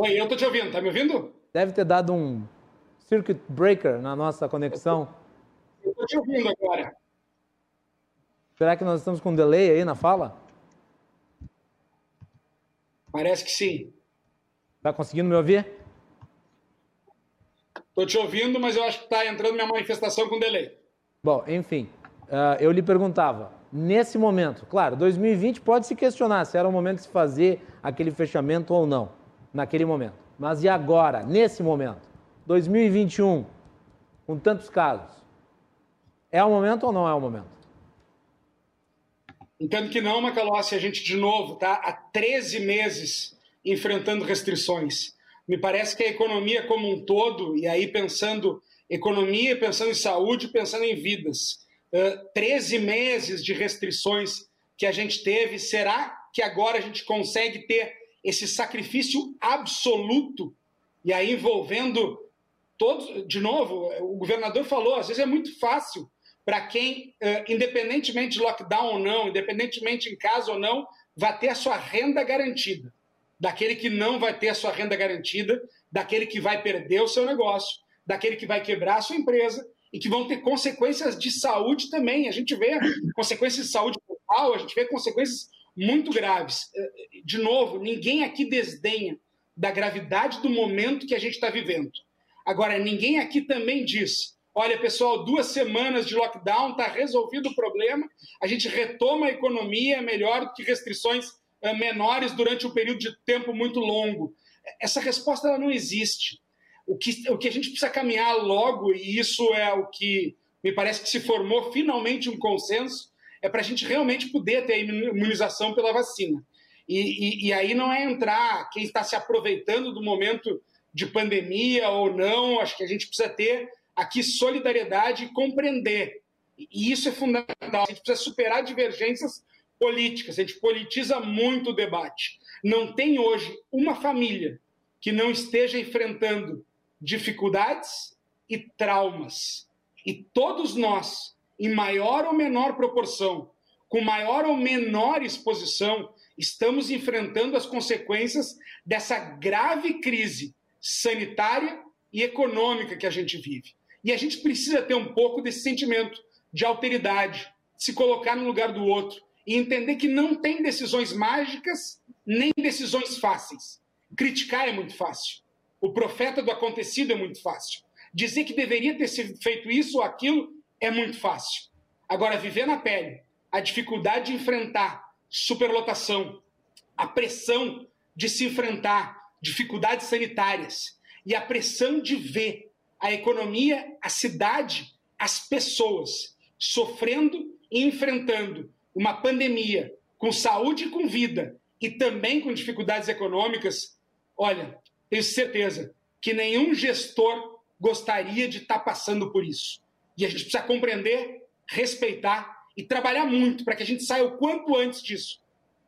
Oi, eu tô te ouvindo, tá me ouvindo? Deve ter dado um circuit breaker na nossa conexão. Eu tô te ouvindo agora. Será que nós estamos com um delay aí na fala? Parece que sim. Tá conseguindo me ouvir? Tô te ouvindo, mas eu acho que tá entrando minha manifestação com delay. Bom, enfim, uh, eu lhe perguntava, nesse momento, claro, 2020 pode se questionar se era o momento de se fazer aquele fechamento ou não naquele momento. Mas e agora, nesse momento? 2021, com tantos casos. É o momento ou não é o momento? Entendo que não, Macalossi. A gente, de novo, está há 13 meses enfrentando restrições. Me parece que a economia como um todo, e aí pensando economia, pensando em saúde, pensando em vidas, uh, 13 meses de restrições que a gente teve, será que agora a gente consegue ter esse sacrifício absoluto, e aí envolvendo todos, de novo, o governador falou, às vezes é muito fácil para quem, independentemente de lockdown ou não, independentemente em casa ou não, vai ter a sua renda garantida. Daquele que não vai ter a sua renda garantida, daquele que vai perder o seu negócio, daquele que vai quebrar a sua empresa e que vão ter consequências de saúde também. A gente vê consequências de saúde mental, a gente vê consequências muito graves. De novo, ninguém aqui desdenha da gravidade do momento que a gente está vivendo. Agora, ninguém aqui também diz: olha, pessoal, duas semanas de lockdown, está resolvido o problema, a gente retoma a economia, é melhor do que restrições eh, menores durante um período de tempo muito longo. Essa resposta ela não existe. O que, o que a gente precisa caminhar logo, e isso é o que me parece que se formou finalmente um consenso, é para a gente realmente poder ter a imunização pela vacina. E, e, e, aí não é entrar quem está se aproveitando do momento de pandemia ou não, acho que a gente precisa ter aqui solidariedade e compreender. E isso é fundamental. A gente precisa superar divergências políticas, a gente politiza muito o debate. Não tem hoje uma família que não esteja enfrentando dificuldades e traumas. E todos nós, em maior ou menor proporção, com maior ou menor exposição, estamos enfrentando as consequências dessa grave crise sanitária e econômica que a gente vive. E a gente precisa ter um pouco desse sentimento de alteridade, se colocar no lugar do outro e entender que não tem decisões mágicas nem decisões fáceis. Criticar é muito fácil. O profeta do acontecido é muito fácil. Dizer que deveria ter feito isso ou aquilo é muito fácil. Agora, viver na pele, a dificuldade de enfrentar superlotação, a pressão de se enfrentar dificuldades sanitárias e a pressão de ver a economia, a cidade, as pessoas sofrendo e enfrentando uma pandemia com saúde e com vida e também com dificuldades econômicas, olha, tenho certeza que nenhum gestor gostaria de estar passando por isso. E a gente precisa compreender, respeitar e trabalhar muito para que a gente saia o quanto antes disso,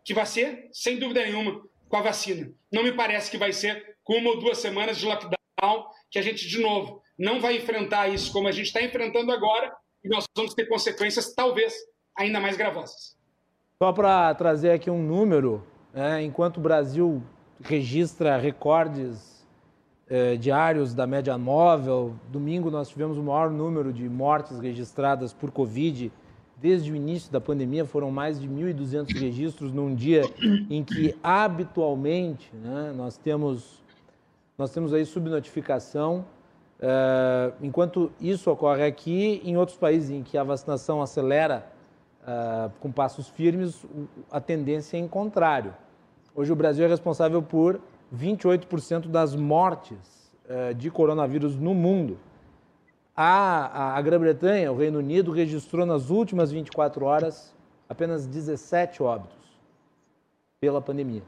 que vai ser, sem dúvida nenhuma, com a vacina. Não me parece que vai ser com uma ou duas semanas de lockdown que a gente, de novo, não vai enfrentar isso como a gente está enfrentando agora e nós vamos ter consequências, talvez, ainda mais gravosas. Só para trazer aqui um número, né, enquanto o Brasil registra recordes eh, diários da média móvel, domingo nós tivemos o maior número de mortes registradas por Covid desde o início da pandemia, foram mais de 1.200 registros num dia em que habitualmente né, nós, temos, nós temos aí subnotificação. Uh, enquanto isso ocorre aqui, em outros países em que a vacinação acelera uh, com passos firmes, a tendência é em contrário. Hoje o Brasil é responsável por 28% das mortes uh, de coronavírus no mundo. A, a, Grã-Bretanha, o Reino Unido, registrou nas últimas 24 horas apenas 17 óbitos pela pandemia,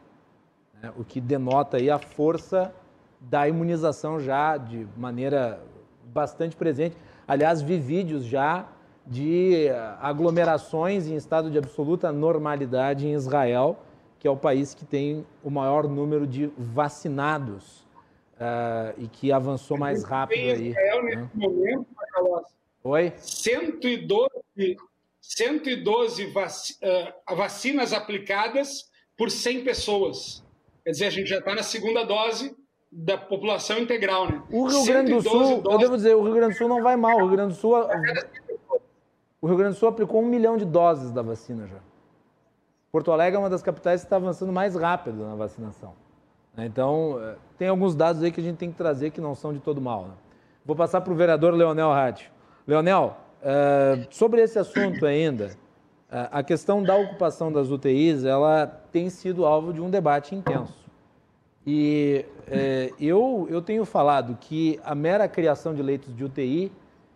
né? o que denota aí a força da imunização já de maneira bastante presente. Aliás, vi vídeos já de aglomerações em estado de absoluta normalidade em Israel, que é o país que tem o maior número de vacinados uh, e que avançou mais rápido aí. Israel, né? nesse momento, Oi? 112, 112 vac, uh, vacinas aplicadas por 100 pessoas. Quer dizer, a gente já está na segunda dose da população integral, né? O Rio Grande do Sul, doses... eu devo dizer, o Rio Grande do Sul não vai mal. O Rio Grande do Sul, o Rio Grande do Sul aplicou um milhão de doses da vacina já. Porto Alegre é uma das capitais que está avançando mais rápido na vacinação. Né? Então, eh, tem alguns dados aí que a gente tem que trazer que não são de todo mal. Né? Vou passar para o vereador Leonel Rádio. Leonel, uh, sobre esse assunto ainda, uh, a questão da ocupação das UTIs, ela tem sido alvo de um debate intenso. E eu, eu tenho falado que a mera criação de leitos de UTI,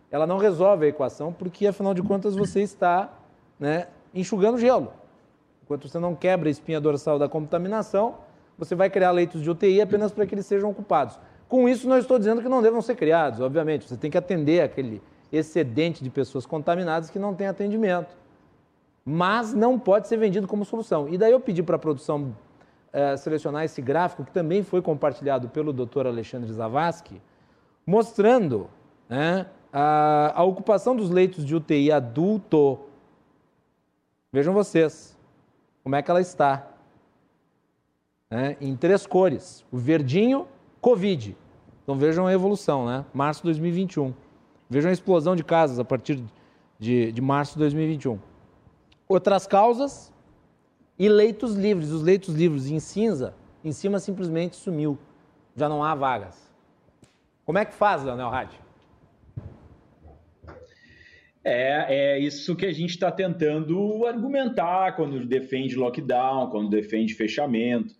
ela não resolve a equação, porque, afinal de contas, você está né, enxugando gelo. Enquanto você não quebra a espinha dorsal da contaminação, você vai criar leitos de UTI apenas para que eles sejam ocupados. Com isso, não estou dizendo que não devam ser criados, obviamente. Você tem que atender aquele excedente de pessoas contaminadas que não tem atendimento. mas não pode ser vendido como solução. E daí eu pedi para a produção uh, selecionar esse gráfico, que também foi compartilhado pelo Dr. Alexandre Zavascki, mostrando né, a, a ocupação dos leitos de UTI adulto. Vejam vocês como é que ela está. Né, em três cores: o verdinho, Covid. Então vejam a evolução, né? Março de 2021. Vejam a explosão de casos a partir de, de março de 2021. Outras causas e leitos livres. Os leitos livres em cinza, em cima simplesmente sumiu. Já não há vagas. Como é que faz, Leonel Rádio? É, é isso que a gente está tentando argumentar quando defende lockdown, quando defende fechamento.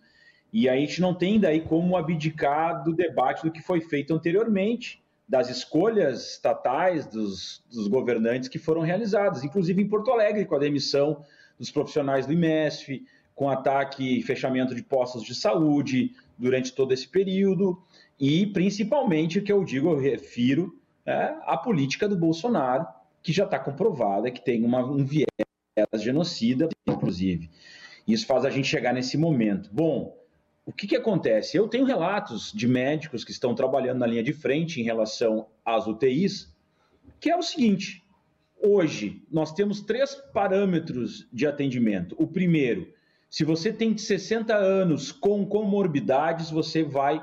E a gente não tem daí como abdicar do debate do que foi feito anteriormente, das escolhas estatais dos, dos governantes que foram realizadas, inclusive em Porto Alegre, com a demissão dos profissionais do IMESF, com ataque e fechamento de postos de saúde durante todo esse período, e principalmente o que eu digo, eu refiro é, à política do Bolsonaro, que já está comprovada que tem uma, um viés genocida, inclusive. Isso faz a gente chegar nesse momento. Bom, o que, que acontece? Eu tenho relatos de médicos que estão trabalhando na linha de frente em relação às UTIs, que é o seguinte: hoje nós temos três parâmetros de atendimento. O primeiro, se você tem 60 anos com comorbidades, você vai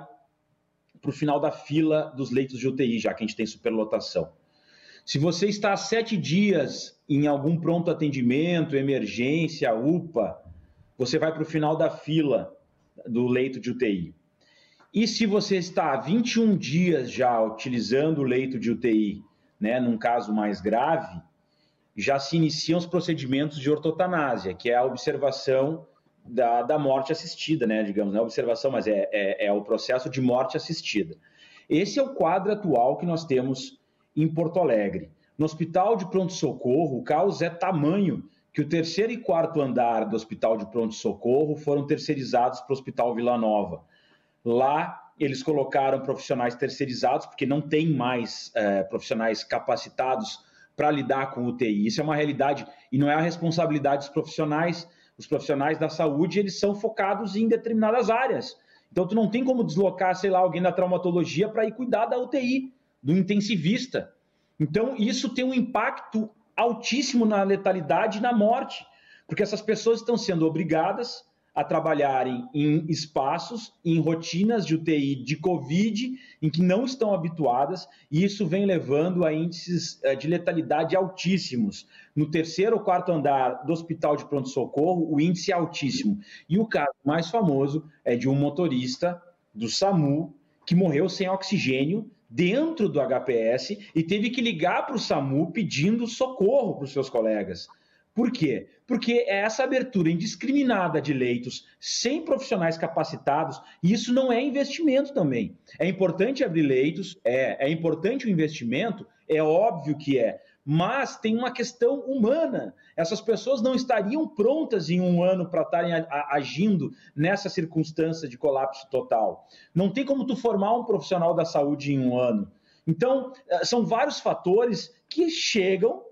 para o final da fila dos leitos de UTI, já que a gente tem superlotação. Se você está sete dias em algum pronto atendimento, emergência, UPA, você vai para o final da fila do leito de UTI. E se você está há 21 dias já utilizando o leito de UTI, né, num caso mais grave, já se iniciam os procedimentos de ortotanásia, que é a observação da, da morte assistida, né? Digamos, não é observação, mas é, é, é o processo de morte assistida. Esse é o quadro atual que nós temos em Porto Alegre. No hospital de pronto-socorro, o caos é tamanho que o terceiro e quarto andar do hospital de pronto-socorro foram terceirizados para o Hospital Vila Nova. Lá, eles colocaram profissionais terceirizados, porque não tem mais é, profissionais capacitados para lidar com UTI. Isso é uma realidade e não é a responsabilidade dos profissionais os profissionais da saúde, eles são focados em determinadas áreas. Então, tu não tem como deslocar, sei lá, alguém da traumatologia para ir cuidar da UTI, do intensivista. Então, isso tem um impacto altíssimo na letalidade e na morte, porque essas pessoas estão sendo obrigadas a trabalharem em espaços, em rotinas de UTI de Covid, em que não estão habituadas, e isso vem levando a índices eh, de letalidade altíssimos. No terceiro ou quarto andar do hospital de pronto-socorro, o índice é altíssimo. E o caso mais famoso é de um motorista do SAMU que morreu sem oxigênio dentro do HPS e teve que ligar para o SAMU pedindo socorro para os seus colegas. Por quê? Porque é essa abertura indiscriminada de leitos sem profissionais capacitados, isso não é investimento também. É importante abrir leitos, é, é importante o investimento, é óbvio que é, mas tem uma questão humana. Essas pessoas não estariam prontas em um ano para estarem agindo nessa circunstância de colapso total. Não tem como tu formar um profissional da saúde em um ano. Então, eh, são vários fatores que chegam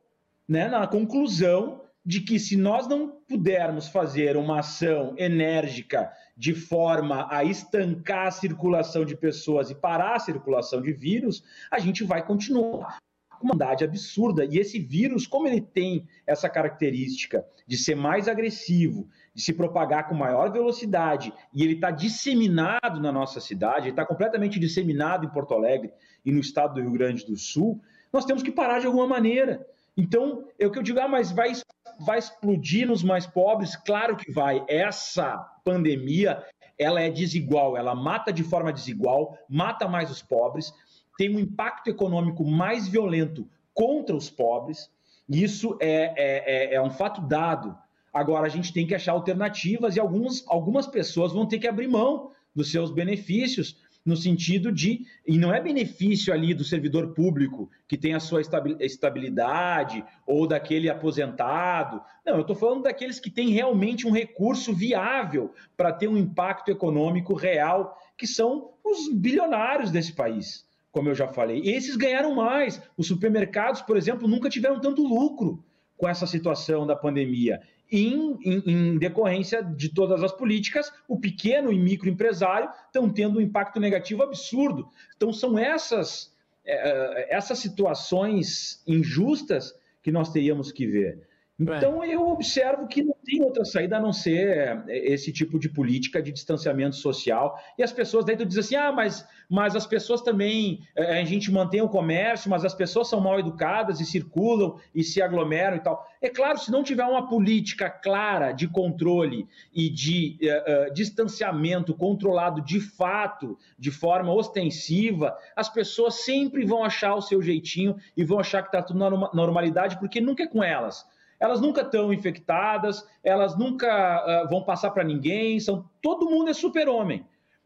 né, na conclusão de que se nós não pudermos fazer uma ação enérgica de forma a estancar a circulação de pessoas e parar a circulação de vírus, a gente vai continuar com uma andade absurda. E esse vírus, como ele tem essa característica de ser mais agressivo, de se propagar com maior velocidade, e ele está disseminado na nossa cidade, está completamente disseminado em Porto Alegre e no estado do Rio Grande do Sul, nós temos que parar de alguma maneira. Então, é o que eu digo, ah, mas vai, vai explodir nos mais pobres? Claro que vai. Essa pandemia, ela é desigual, ela mata de forma desigual, mata mais os pobres, tem um impacto econômico mais violento contra os pobres, isso é, é, é, é um fato dado. Agora, a gente tem que achar alternativas e algumas, algumas pessoas vão ter que abrir mão dos seus benefícios no sentido de, e não é benefício ali do servidor público que tem a sua estabilidade ou daquele aposentado. Não, eu estou falando daqueles que têm realmente um recurso viável para ter um impacto econômico real, que são os bilionários desse país, como eu já falei. Esses ganharam mais. Os supermercados, por exemplo, nunca tiveram tanto lucro com essa situação da pandemia? Em, em, em, decorrência de todas as políticas, o pequeno e microempresário estão tendo um impacto negativo absurdo. Então, são essas, é, essas situações injustas que nós teríamos que ver. Então, eu observo que não tem outra saída a não ser é, esse tipo de política de distanciamento social. E as pessoas daí tu diz assim: ah, mas, mas as pessoas também, é, a gente mantém o comércio, mas as pessoas são mal educadas e circulam e se aglomeram e tal. É claro, se não tiver uma política clara de controle e de uh, uh, distanciamento controlado de fato, de forma ostensiva, as pessoas sempre vão achar o seu jeitinho e vão achar que está tudo na normalidade, porque nunca é com elas elas nunca estão infectadas, elas nunca uh, vão passar para ninguém, são todo mundo é super-homem.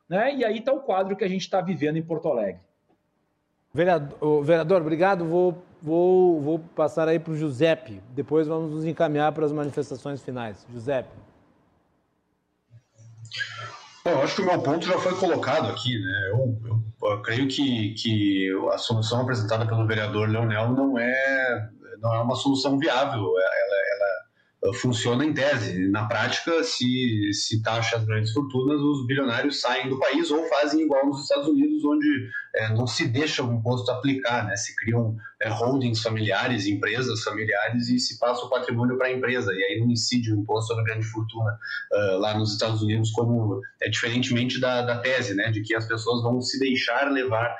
Né? E aí está o quadro que a gente está vivendo em Porto Alegre. Vereador, vereador obrigado. Vou, vou, vou passar aí para o Giuseppe. Depois vamos nos encaminhar para as manifestações finais. Giuseppe. Bom, eu acho que o meu ponto já foi colocado aqui, né? Eu, eu, eu creio que, que a solução apresentada pelo vereador Leonel não é não é uma solução viável. Ela funciona em tese. Na prática, se, se taxa as grandes fortunas, os bilionários saem do país ou fazem igual nos Estados Unidos, onde é, não se deixa o imposto aplicar, né? se criam é, holdings familiares, empresas familiares e se passa o patrimônio para a empresa, e aí não incide o imposto sobre grande fortuna uh, lá nos Estados Unidos, como é diferentemente da, da tese, né? de que as pessoas vão se deixar levar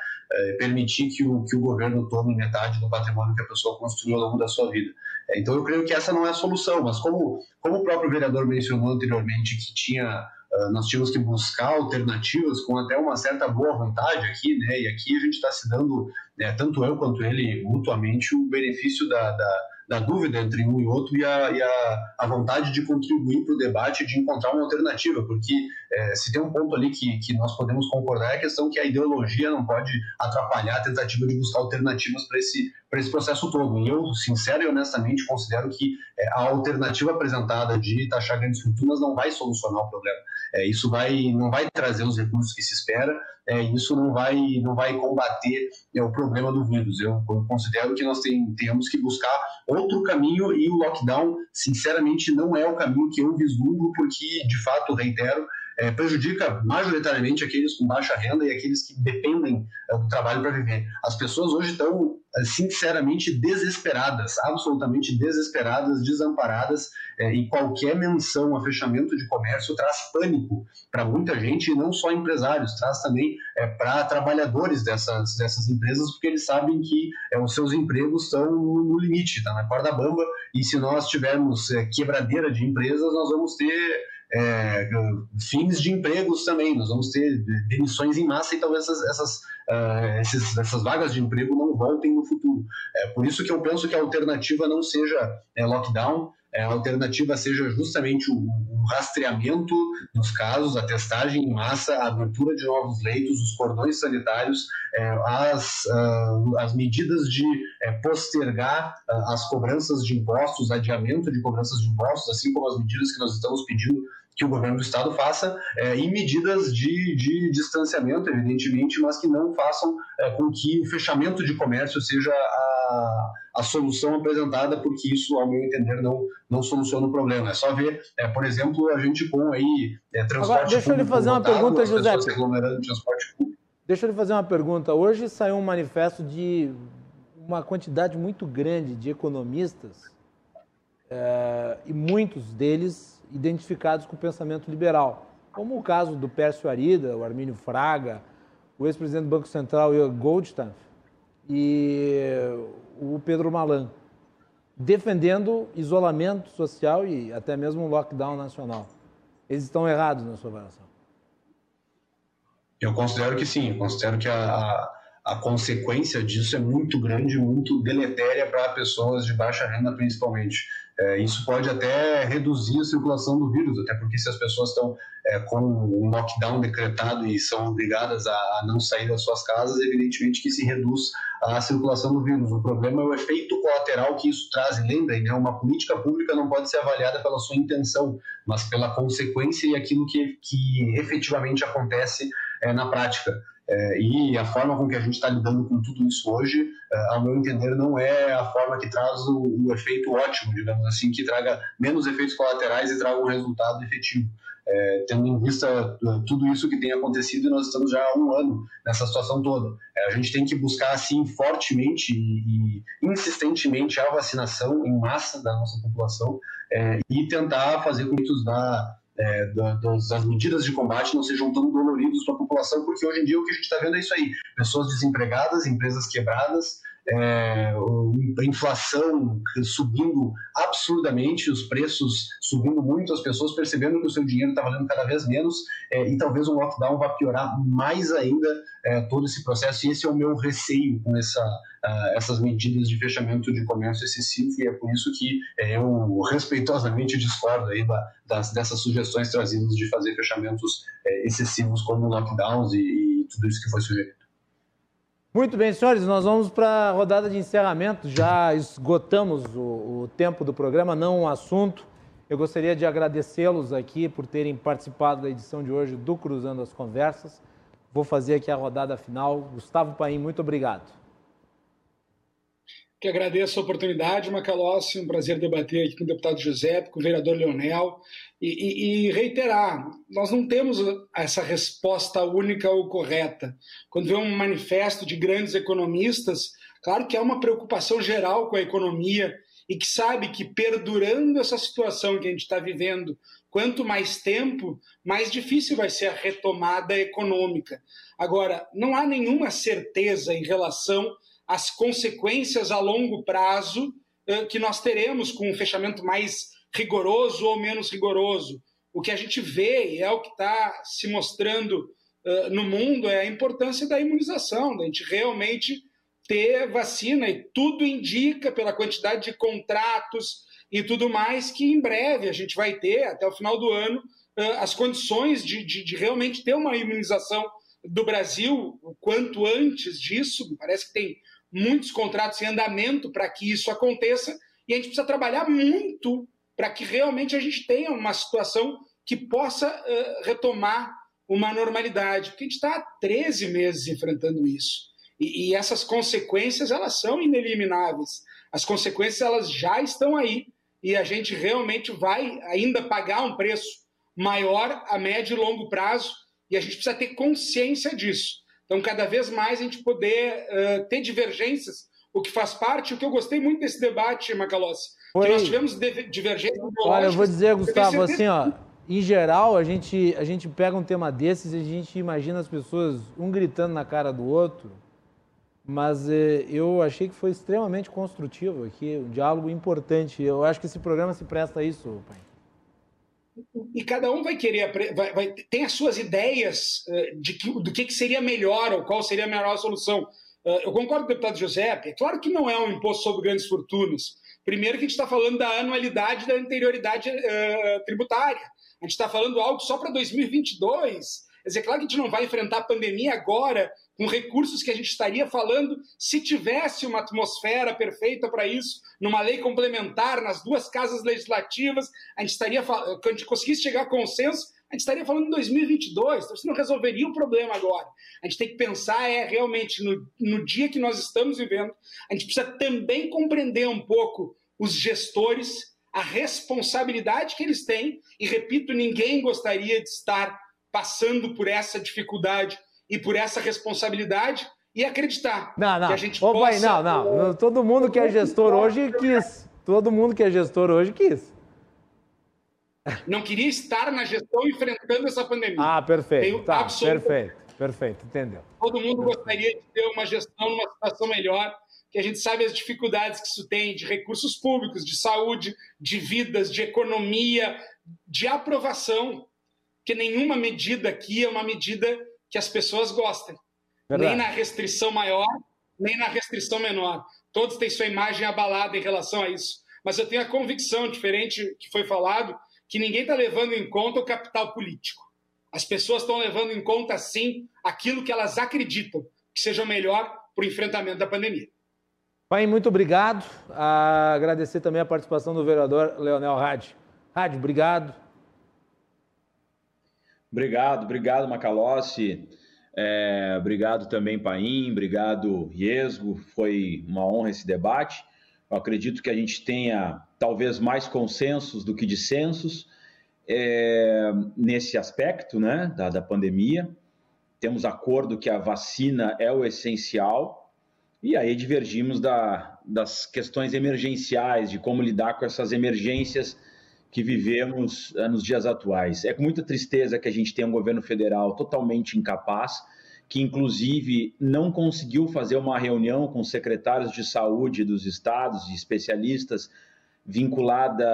permitir que o, que o governo tome metade do patrimônio que a pessoa construiu ao longo da sua vida. É, então, eu creio que essa não é a solução, mas como, como o próprio vereador mencionou anteriormente, que tinha Uh, nós tínhamos que buscar alternativas com até uma certa boa vontade aqui, né? E aqui a gente está se dando, né, tanto eu quanto ele, mutuamente, o benefício da, da da dúvida entre um e outro e a, e a, a vontade de contribuir para o debate, de encontrar uma alternativa, porque é, se tem um ponto ali que, que nós podemos concordar é a questão que a ideologia não pode atrapalhar a tentativa de buscar alternativas para esse, esse processo todo. E eu, sincero e honestamente, considero que é, a alternativa apresentada de taxar grandes fortunas não vai solucionar o problema. É, isso vai, não vai trazer os recursos que se espera, é, isso não vai, não vai combater é, o problema do vírus. Eu, eu considero que nós tem, temos que buscar outro caminho e o lockdown, sinceramente, não é o caminho que eu vislumbro, porque, de fato, reitero, é, prejudica majoritariamente aqueles com baixa renda e aqueles que dependem é, do trabalho para viver. As pessoas hoje estão, é, sinceramente, desesperadas, absolutamente desesperadas, desamparadas, é, e qualquer menção a fechamento de comércio traz pânico para muita gente, e não só empresários, traz também é, para trabalhadores dessas, dessas empresas, porque eles sabem que é, os seus empregos estão no, limite, está na corda bamba, e se nós tivermos é, quebradeira de empresas, nós vamos ter é, fins de empregos também. Nós vamos ter demissões em massa e talvez essas, essas, uh, esses, essas vagas de emprego não voltem no futuro. É por isso que eu penso que a alternativa não seja é, lockdown, é, a alternativa seja justamente o, o, rastreamento dos casos, a testagem em massa, a abertura de novos leitos, os cordões sanitários, é, as, uh, as medidas de é, postergar uh, as cobranças de impostos, adiamento de cobranças de impostos, assim como as medidas que nós estamos pedindo que o governo do estado faça é, em medidas de, de distanciamento, evidentemente, mas que não façam é, com que o fechamento de comércio seja a, a solução apresentada, porque isso, ao meu entender, não, não soluciona o problema. É só ver, é, por exemplo, a gente com aí é, transporte Agora, deixa eu lhe fazer uma pergunta, José. Deixa eu lhe fazer uma pergunta. Hoje saiu um manifesto de uma quantidade muito grande de economistas é, e muitos deles identificados com o pensamento liberal, como o caso do Pércio Arida, o Armínio Fraga, o ex-presidente do Banco Central, Ian Goldstein, e o Pedro Malan, defendendo isolamento social e até mesmo um lockdown nacional. Eles estão errados na sua avaliação? Eu considero que sim, eu considero que a, a, consequência disso é muito grande, muito deletéria para pessoas de baixa renda, principalmente. É, isso pode até reduzir a circulação do vírus, até porque se as pessoas estão é, com um lockdown decretado e são obrigadas a, a, não sair das suas casas, evidentemente que se reduz a circulação do vírus. O problema é o efeito colateral que isso traz. Lembrem, né, uma política pública não pode ser avaliada pela sua intenção, mas pela consequência e aquilo que, que efetivamente acontece é, na prática. É, e a forma com que a gente está lidando com tudo isso hoje ao meu entender, não é a forma que traz o, o efeito ótimo, digamos assim, que traga menos efeitos colaterais e traga um resultado efetivo é, tendo em vista é, tudo isso que tem acontecido nós estamos já há um ano nessa situação toda. É, a gente tem que buscar, assim, fortemente e, e insistentemente a vacinação em massa da nossa população é, e tentar fazer com que os da, é, das medidas de combate não sejam tão doloridos para a população, porque hoje em dia o que a gente está vendo é isso aí: pessoas desempregadas, empresas quebradas, é, a inflação subindo absurdamente, os preços subindo muito, as pessoas percebendo que o seu dinheiro está valendo cada vez menos é, e talvez o lockdown vá piorar mais ainda é, todo esse processo. E esse é o meu receio com essa, essas medidas de fechamento de comércio excessivo e é por isso que é, eu respeitosamente discordo aí da, das, dessas sugestões trazidas de fazer fechamentos é, excessivos como lockdowns e, e tudo isso que foi sugerido. Muito bem, senhores, nós vamos para a rodada de encerramento. Já esgotamos o, o tempo do programa, não um assunto. Eu gostaria de agradecê-los aqui por terem participado da edição de hoje do Cruzando as Conversas. Vou fazer aqui a rodada final. Gustavo Paim, muito obrigado que agradeço a oportunidade, Macalossi, um prazer debater aqui com o deputado José, com o vereador Leonel, e, e, e, reiterar, nós não temos essa resposta única ou correta. Quando vê um manifesto de grandes economistas, claro que há uma preocupação geral com a economia e que sabe que perdurando essa situação que a gente está vivendo, quanto mais tempo, mais difícil vai ser a retomada econômica. Agora, não há nenhuma certeza em relação as consequências a longo prazo eh, que nós teremos com um fechamento mais rigoroso ou menos rigoroso. O que a gente vê e é o que está se mostrando uh, no mundo é a importância da imunização, da gente realmente ter vacina e tudo indica pela quantidade de contratos e tudo mais que em breve a gente vai ter até o final do ano uh, as condições de, de, de realmente ter uma imunização do Brasil o quanto antes disso. Parece que tem muitos contratos em andamento para que isso aconteça e a gente precisa trabalhar muito para que realmente a gente tenha uma situação que possa uh, retomar uma normalidade, porque a gente está há 13 meses enfrentando isso. E, e, essas consequências, elas são inelimináveis. As consequências, elas já estão aí e a gente realmente vai ainda pagar um preço maior a médio e longo prazo e a gente precisa ter consciência disso. Então, cada vez mais a gente poder uh, ter divergências, o que faz parte, o que eu gostei muito desse debate, Macalossi, Foi... nós tivemos divergências Olha, eu vou dizer, Gustavo, assim, ó, em geral, a gente, a gente pega um tema desses e a gente imagina as pessoas um gritando na cara do outro, mas eh, eu achei que foi extremamente construtivo aqui, um diálogo importante. Eu acho que esse programa se presta a isso, pai e cada um vai querer, vai, vai, tem as suas ideias uh, de que, do que, que seria melhor ou qual seria a melhor solução. Uh, eu concordo com o deputado Giuseppe, é claro que não é um imposto sobre grandes fortunas. Primeiro que a gente está falando da anualidade da anterioridade uh, tributária. A gente está falando algo só para 2022. Quer dizer, claro que a gente não vai enfrentar a pandemia agora com recursos que a gente estaria falando se tivesse uma atmosfera perfeita para isso, numa lei complementar, nas duas casas legislativas, a gente estaria, quando a gente conseguisse chegar a consenso, a gente estaria falando em 2022, então isso não resolveria o problema agora. A gente tem que pensar é realmente no, no dia que nós estamos vivendo, a gente precisa também compreender um pouco os gestores, a responsabilidade que eles têm, e repito, ninguém gostaria de estar passando por essa dificuldade e por essa responsabilidade e acreditar não, não. que a gente Ô, possa... Não, não. Todo mundo que é gestor hoje quis. Todo mundo que é gestor hoje quis. Não queria estar na gestão enfrentando essa pandemia. Ah, perfeito. tá, perfeito, perfeito, entendeu. Todo mundo gostaria de ter uma gestão numa situação melhor, que a gente sabe as dificuldades que isso tem de recursos públicos, de saúde, de vidas, de economia, de aprovação, que nenhuma medida aqui é uma medida que as pessoas gostem. Verdade. Nem na restrição maior, nem na restrição menor. Todos têm sua imagem abalada em relação a isso. Mas eu tenho a convicção, diferente que foi falado, que ninguém está levando em conta o capital político. As pessoas estão levando em conta, sim, aquilo que elas acreditam que seja melhor para o enfrentamento da pandemia. Pai, muito obrigado. Agradecer também a participação do vereador Leonel Rádio. Rádio, obrigado. Obrigado, obrigado, Macalossi. É, obrigado também, Paim, obrigado, Riesgo. Foi uma honra esse debate. Eu acredito que a gente tenha talvez mais consensos do que dissensos é, nesse aspecto né, da, da pandemia. Temos acordo que a vacina é o essencial, e aí divergimos da, das questões emergenciais, de como lidar com essas emergências que vivemos uh, nos dias atuais. É com muita tristeza que a gente tem um governo federal totalmente incapaz, que inclusive não conseguiu fazer uma reunião com secretários de saúde dos estados e especialistas vinculada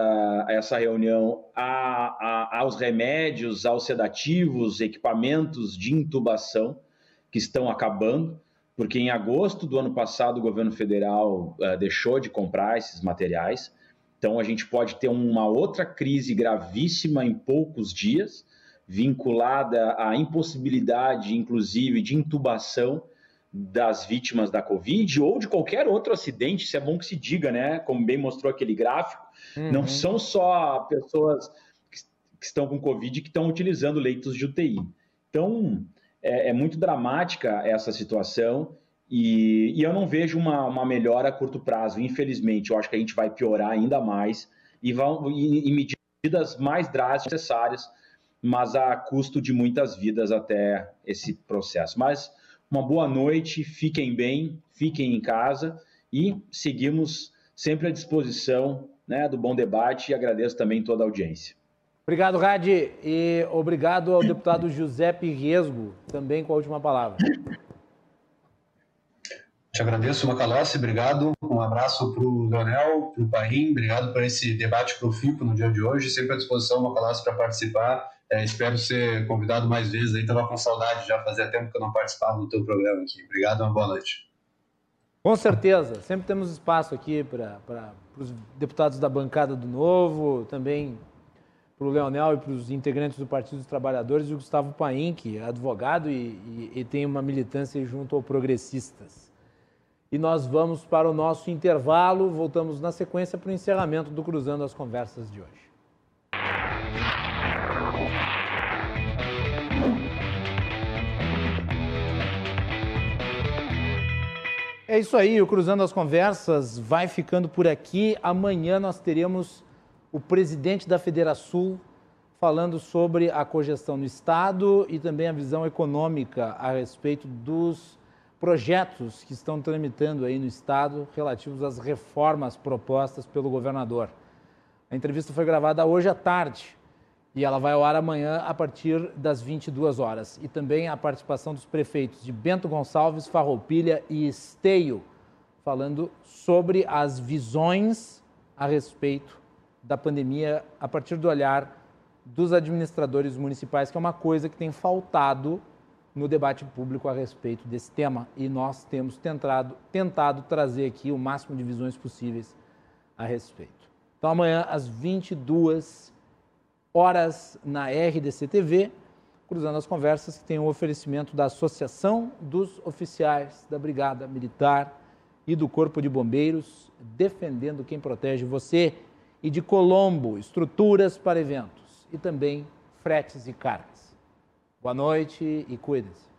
a essa reunião a, a, aos remédios, aos sedativos, equipamentos de intubação que estão acabando, porque em agosto do ano passado o governo federal uh, deixou de comprar esses materiais. Então, a gente pode ter uma outra crise gravíssima em poucos dias, vinculada à impossibilidade, inclusive, de intubação das vítimas da Covid ou de qualquer outro acidente, isso é bom que se diga, né? Como bem mostrou aquele gráfico, uhum. não são só pessoas que, estão com Covid que estão utilizando leitos de UTI. Então, é, é muito dramática essa situação e, e eu não vejo uma, uma, melhora a curto prazo, infelizmente. Eu acho que a gente vai piorar ainda mais e, vão, e, medidas mais drásticas necessárias, mas a custo de muitas vidas até esse processo. Mas uma boa noite, fiquem bem, fiquem em casa e seguimos sempre à disposição né, do bom debate e agradeço também toda a audiência. Obrigado, Radi, e obrigado ao deputado Giuseppe Riesgo, também com a última palavra. Te agradeço, Macalossi, obrigado. Um abraço para o Leonel, para o Paim, obrigado por esse debate profícuo no dia de hoje. Sempre à disposição, Macalossi, para participar. É, espero ser convidado mais vezes. Estava com saudade, já fazia tempo que eu não participava do teu programa aqui. Obrigado, uma boa noite. Com certeza, sempre temos espaço aqui para os deputados da bancada do Novo, também para o Leonel e para os integrantes do Partido dos Trabalhadores o Gustavo Paim, que é advogado e, e, e tem uma militância junto ao Progressistas e nós vamos para o nosso intervalo. Voltamos na sequência para o encerramento do Cruzando as Conversas de hoje. É isso aí, o Cruzando as Conversas vai ficando por aqui. Amanhã nós teremos o presidente da Federação falando sobre a cogestão no Estado e também a visão econômica a respeito dos projetos que estão tramitando aí no Estado relativos às reformas propostas pelo governador. A entrevista foi gravada hoje à tarde e ela vai ao ar amanhã a partir das 22 horas. E também a participação dos prefeitos de Bento Gonçalves, Farroupilha e Esteio, falando sobre as visões a respeito da pandemia a partir do olhar dos administradores municipais, que é uma coisa que tem faltado no debate público a respeito desse tema e nós temos tentado, tentado trazer aqui o máximo de visões possíveis a respeito. Então, amanhã, às 22 horas, na RDC TV, cruzando as conversas, que tem o um oferecimento da Associação dos Oficiais da Brigada Militar e do Corpo de Bombeiros, defendendo quem protege você, e de Colombo, estruturas para eventos e também fretes e cargas. Boa noite e cuide-se.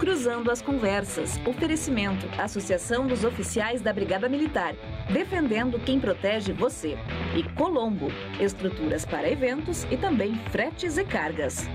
Cruzando as Conversas. Oferecimento. Associação dos Oficiais da Brigada Militar. Defendendo quem protege você. E Colombo. Estruturas para eventos e também fretes e cargas.